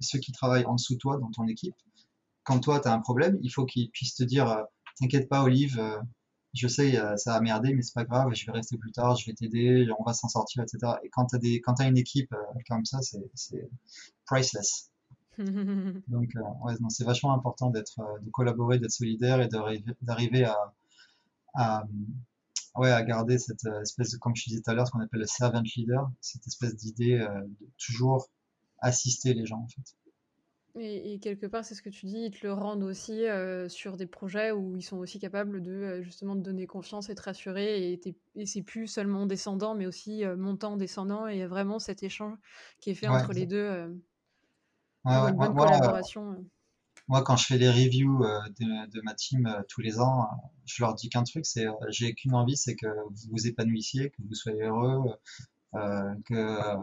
ceux qui travaillent en dessous de toi, dans ton équipe, quand toi, tu as un problème, il faut qu'ils puissent te dire, euh, t'inquiète pas, Olive, euh, je sais, euh, ça a merdé, mais c'est pas grave, je vais rester plus tard, je vais t'aider, on va s'en sortir, etc. Et quand tu quand as une équipe comme ça, c'est priceless. Donc, euh, c'est vachement important d'être, euh, de collaborer, d'être solidaire et d'arriver à, à, ouais, à garder cette euh, espèce de, comme je disais tout à l'heure, ce qu'on appelle le servant leader, cette espèce d'idée de toujours assister les gens, en fait. Et, quelque part, c'est ce que tu dis, ils te le rendent aussi sur des projets où ils sont aussi capables de justement te donner confiance et te rassurer. Et, et c'est plus seulement descendant, mais aussi montant, descendant. Et vraiment cet échange qui est fait entre les deux une bonne collaboration. Euh. Moi, quand je fais les reviews euh, de, ma team euh, tous les ans, je leur dis qu'un truc, c'est j'ai qu'une envie, c'est que vous vous épanouissiez, que vous soyez heureux, que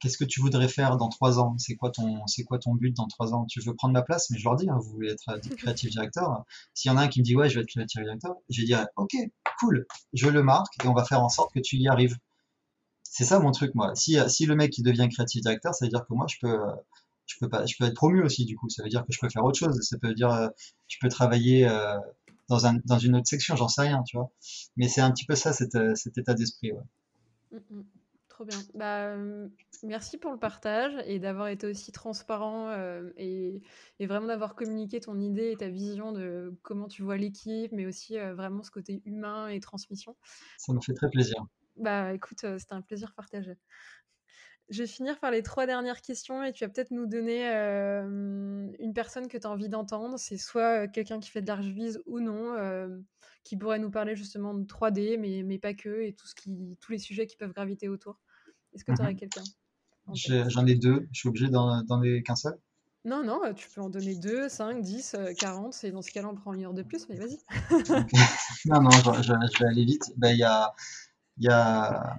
qu'est-ce que tu voudrais faire dans trois ans? C'est quoi ton, c'est quoi ton but dans trois ans? Tu veux prendre ma place? Mais je leur dis, hein, vous voulez être créatif directeur. S'il y en a un qui me dit ouais, je vais être créatif directeur, je vais dire ok, cool, je le marque et on va faire en sorte que tu y arrives. C'est ça mon truc moi. Si, si le mec qui devient créatif directeur, ça veut dire que moi je peux, je peux pas, je peux être promu aussi du coup. Ça veut dire que je peux faire autre chose. Ça peut dire, je peux travailler dans un, dans une autre section, j'en sais rien, tu vois. Mais c'est un petit peu ça cet, cet état d'esprit. Ouais. Mmh, mmh. Trop bien. Bah, merci pour le partage et d'avoir été aussi transparent et, et, vraiment d'avoir communiqué ton idée et ta vision de comment tu vois l'équipe, mais aussi vraiment ce côté humain et transmission. Ça me fait très plaisir. Bah écoute, c'était un plaisir partagé. Je vais finir par les trois dernières questions et tu vas peut-être nous donner une personne que tu as envie d'entendre. C'est soit quelqu'un qui fait de l'archivise ou non, qui pourrait nous parler justement de 3D, mais, mais pas que, et tout ce qui, tous les sujets qui peuvent graviter autour. Est-ce que tu aurais mhm. quelqu'un J'en ai, deux. Je suis obligé d'en donner qu'un seul? Non, non, tu peux en donner 2, 5, 10, 40, et dans ce cas-là, on prend une heure de plus, mais vas-y. non, non, je, vais aller vite. Ben, il y, a, y a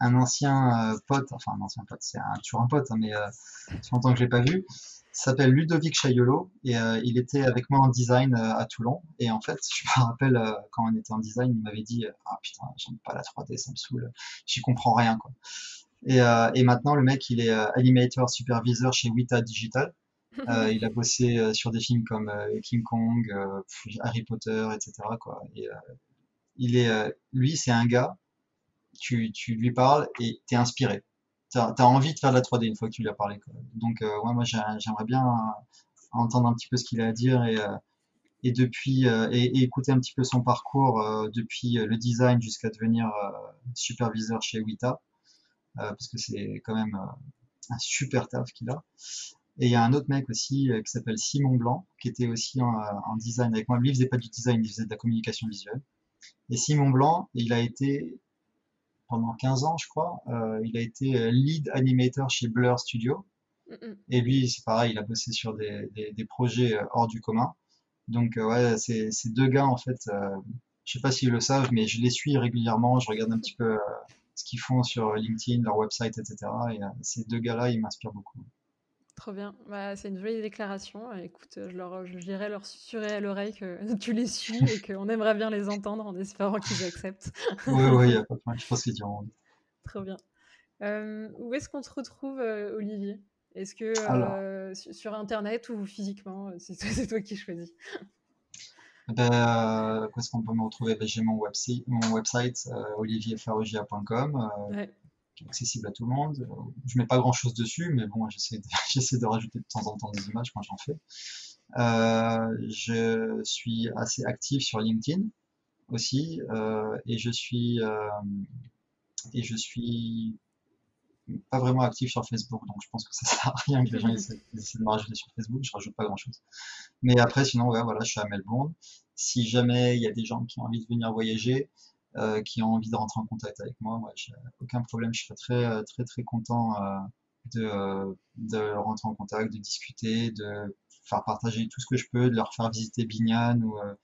un ancien euh, pote, enfin un ancien pote, c'est toujours un pote, hein, mais euh, ça fait longtemps que je l'ai pas vu, s'appelle Ludovic Chayolo et euh, il était avec moi en design à Toulon. Et en fait, je me rappelle quand on était en design, il m'avait dit Ah putain, j'aime pas la 3D, ça me saoule, j'y comprends rien. quoi. Et, et, maintenant, le mec, il est animator superviseur chez Wita Digital. il a bossé sur des films comme King Kong, Harry Potter, etc. Quoi. Et, il est, lui, c'est un gars tu, lui parles et t'es inspiré. Tu as, envie de faire de la 3D une fois que tu lui as parlé. Donc, euh, ouais, moi, j'aimerais bien entendre un petit peu ce qu'il a à dire et, euh, depuis euh, et, écouter un petit peu son parcours depuis le design jusqu'à devenir superviseur chez Wita, parce que c'est quand même un super taf qu'il a. Et il y a un autre mec aussi qui s'appelle Simon Blanc, qui était aussi en, en, design avec moi. Lui, il faisait pas du design, il faisait de la communication visuelle. Et Simon Blanc, il a été pendant 15 ans, je crois. Euh, il a été euh, lead animator chez Blur Studio. Et lui, c'est pareil, il a bossé sur des, des, projets euh, hors du commun. Donc, ouais, ces, ces deux gars, en fait, je sais pas s'ils le savent, mais je les suis régulièrement. Je regarde un petit peu ce qu'ils font sur LinkedIn, leur website, etc. Et ces deux gars-là, ils m'inspirent beaucoup. Trop bien. Bah, c'est une jolie déclaration. Écoute, je, leur, je dirais leur susurrer à l'oreille que tu les suis et qu'on aimerait bien les entendre en espérant qu'ils acceptent. oui, oui, il a pas de problème. Je pense qu'ils diront. Trop bien. Euh, où est-ce qu'on se retrouve, euh, Olivier? Est-ce que euh, sur Internet ou physiquement? C'est toi, qui choisis. Ben, où est-ce qu'on peut me retrouver? Ben, J'ai mon, website, mon website olivierferrogia.com. Ouais accessible à tout le monde. Je mets pas grand chose dessus, mais bon, j'essaie de, j'essaie de rajouter de temps en temps des images quand j'en fais. Euh, je suis assez actif sur LinkedIn aussi, euh, et je suis euh, et je suis pas vraiment actif sur Facebook, donc je pense que ça sert à rien que les gens essaient, de me rajouter sur Facebook, je rajoute pas grand chose. Mais après, sinon, ouais, voilà, je suis à Melbourne. Si jamais il y a des gens qui ont envie de venir voyager, euh, qui ont envie de rentrer en contact avec moi, moi j'ai aucun problème, je serais très très très content euh, de, de rentrer en contact, de discuter, de faire partager tout ce que je peux, de leur faire visiter Bignan ou euh,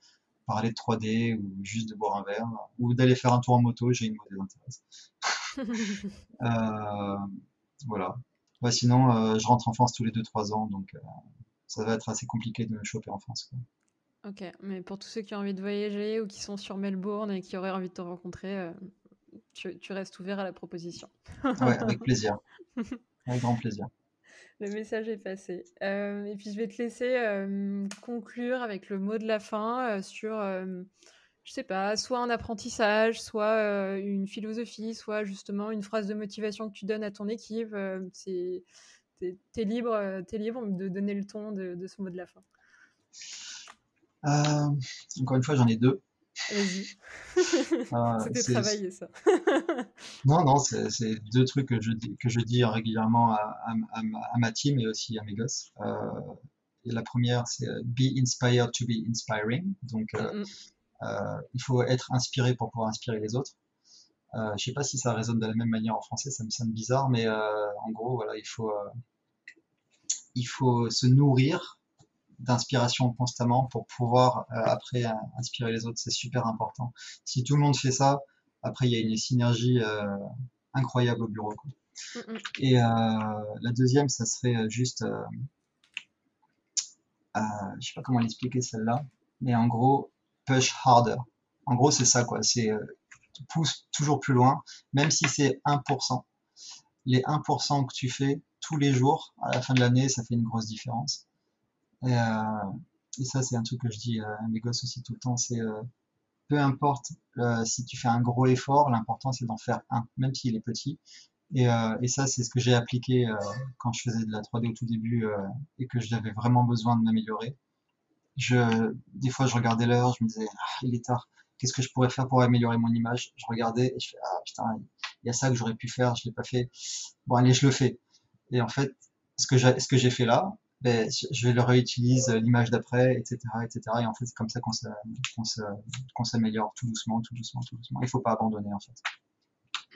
parler de 3D ou juste de boire un verre ou d'aller faire un tour en moto, j'ai une des intéresse. euh, voilà. Ouais, sinon, je rentre en France tous les 2-3 ans, donc ça va être assez compliqué de me choper en France. Quoi. OK, mais pour tous ceux qui ont envie de voyager ou qui sont sur Melbourne et qui auraient envie de te rencontrer, euh, tu, restes ouvert à la proposition. Ouais, avec plaisir. Avec grand plaisir. Le message est passé. Euh, et puis je vais te laisser euh, conclure avec le mot de la fin sur, je sais pas, soit un apprentissage, soit une philosophie, soit justement une phrase de motivation que tu donnes à ton équipe. t'es, libre, t'es libre de donner le ton de, de ce mot de la fin. Euh, encore une fois, j'en ai deux. Euh, C'était travaillé, ça. non, non, c'est deux trucs que je, dis, que je dis régulièrement à, à, ma team et aussi à mes gosses. Euh, et la première, c'est Be inspired to be inspiring. Donc, il faut être inspiré pour pouvoir inspirer les autres. Euh, je sais pas si ça résonne de la même manière en français, ça me semble bizarre, mais en gros, voilà, il faut, il faut se nourrir d'inspiration constamment pour pouvoir euh, après euh, inspirer les autres. C'est super important. Si tout le monde fait ça, après il y a une synergie euh, incroyable au bureau. Mm, mm. Et la deuxième, ça serait juste, je sais pas comment l'expliquer celle-là, mais en gros, push harder. En gros, c'est ça, quoi. C'est pousse toujours plus loin, même si c'est 1%. Les 1% que tu fais tous les jours, à la fin de l'année, ça fait une grosse différence. Et, et ça, c'est un truc que je dis à mes gosses aussi tout le temps, c'est peu importe euh, si tu fais un gros effort, l'important c'est d'en faire un, même s'il est petit. Et, euh, et ça, c'est ce que j'ai appliqué euh, quand je faisais de la 3D au tout début et que j'avais vraiment besoin de m'améliorer. Je, des fois, je regardais l'heure, je me disais, ah, il est tard. Qu'est-ce que je pourrais faire pour améliorer mon image? Je regardais et je fais, ah putain, il y a ça que j'aurais pu faire, je l'ai pas fait. Bon, allez, je le fais. Et en fait, ce que j'ai fait là, ben, je le réutilise l'image d'après, etc., etc. Et en fait, c'est comme ça qu'on s'améliore tout doucement, tout doucement, tout doucement. Il faut pas abandonner, en fait.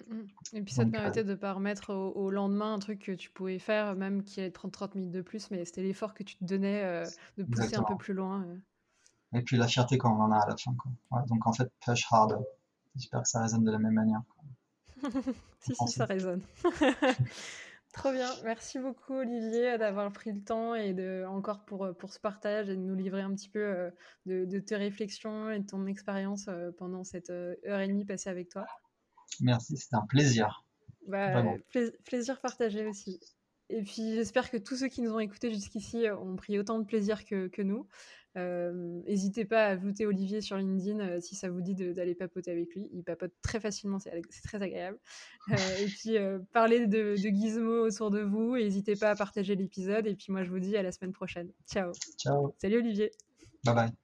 Mmh. Et puis ça te permettait de ne pas remettre au, lendemain un truc que tu pouvais faire, même qui est 30-30 minutes de plus, mais c'était l'effort que tu te donnais euh, de pousser un peu plus loin. Euh. Et puis la fierté quand on en a à la fin. Quoi. donc en fait, push hard. J'espère que ça résonne de la même manière. si, si, ça résonne. Trop bien. Merci beaucoup, Olivier, d'avoir pris le temps et de, encore pour, pour ce partage et de nous livrer un petit peu euh, de, tes réflexions et de ton expérience euh, pendant cette euh, heure et demie passée avec toi. Merci, c'était un plaisir. Bah, plaisir partagé aussi. Et puis j'espère que tous ceux qui nous ont écoutés jusqu'ici ont pris autant de plaisir que, que nous. N'hésitez pas à ajouter Olivier sur LinkedIn si ça vous dit d'aller papoter avec lui. Il papote très facilement, c'est très agréable. et puis parlez de, de Gizmo autour de vous. N'hésitez pas à partager l'épisode. Et puis moi, je vous dis à la semaine prochaine. Ciao. Ciao. Salut Olivier. Bye bye.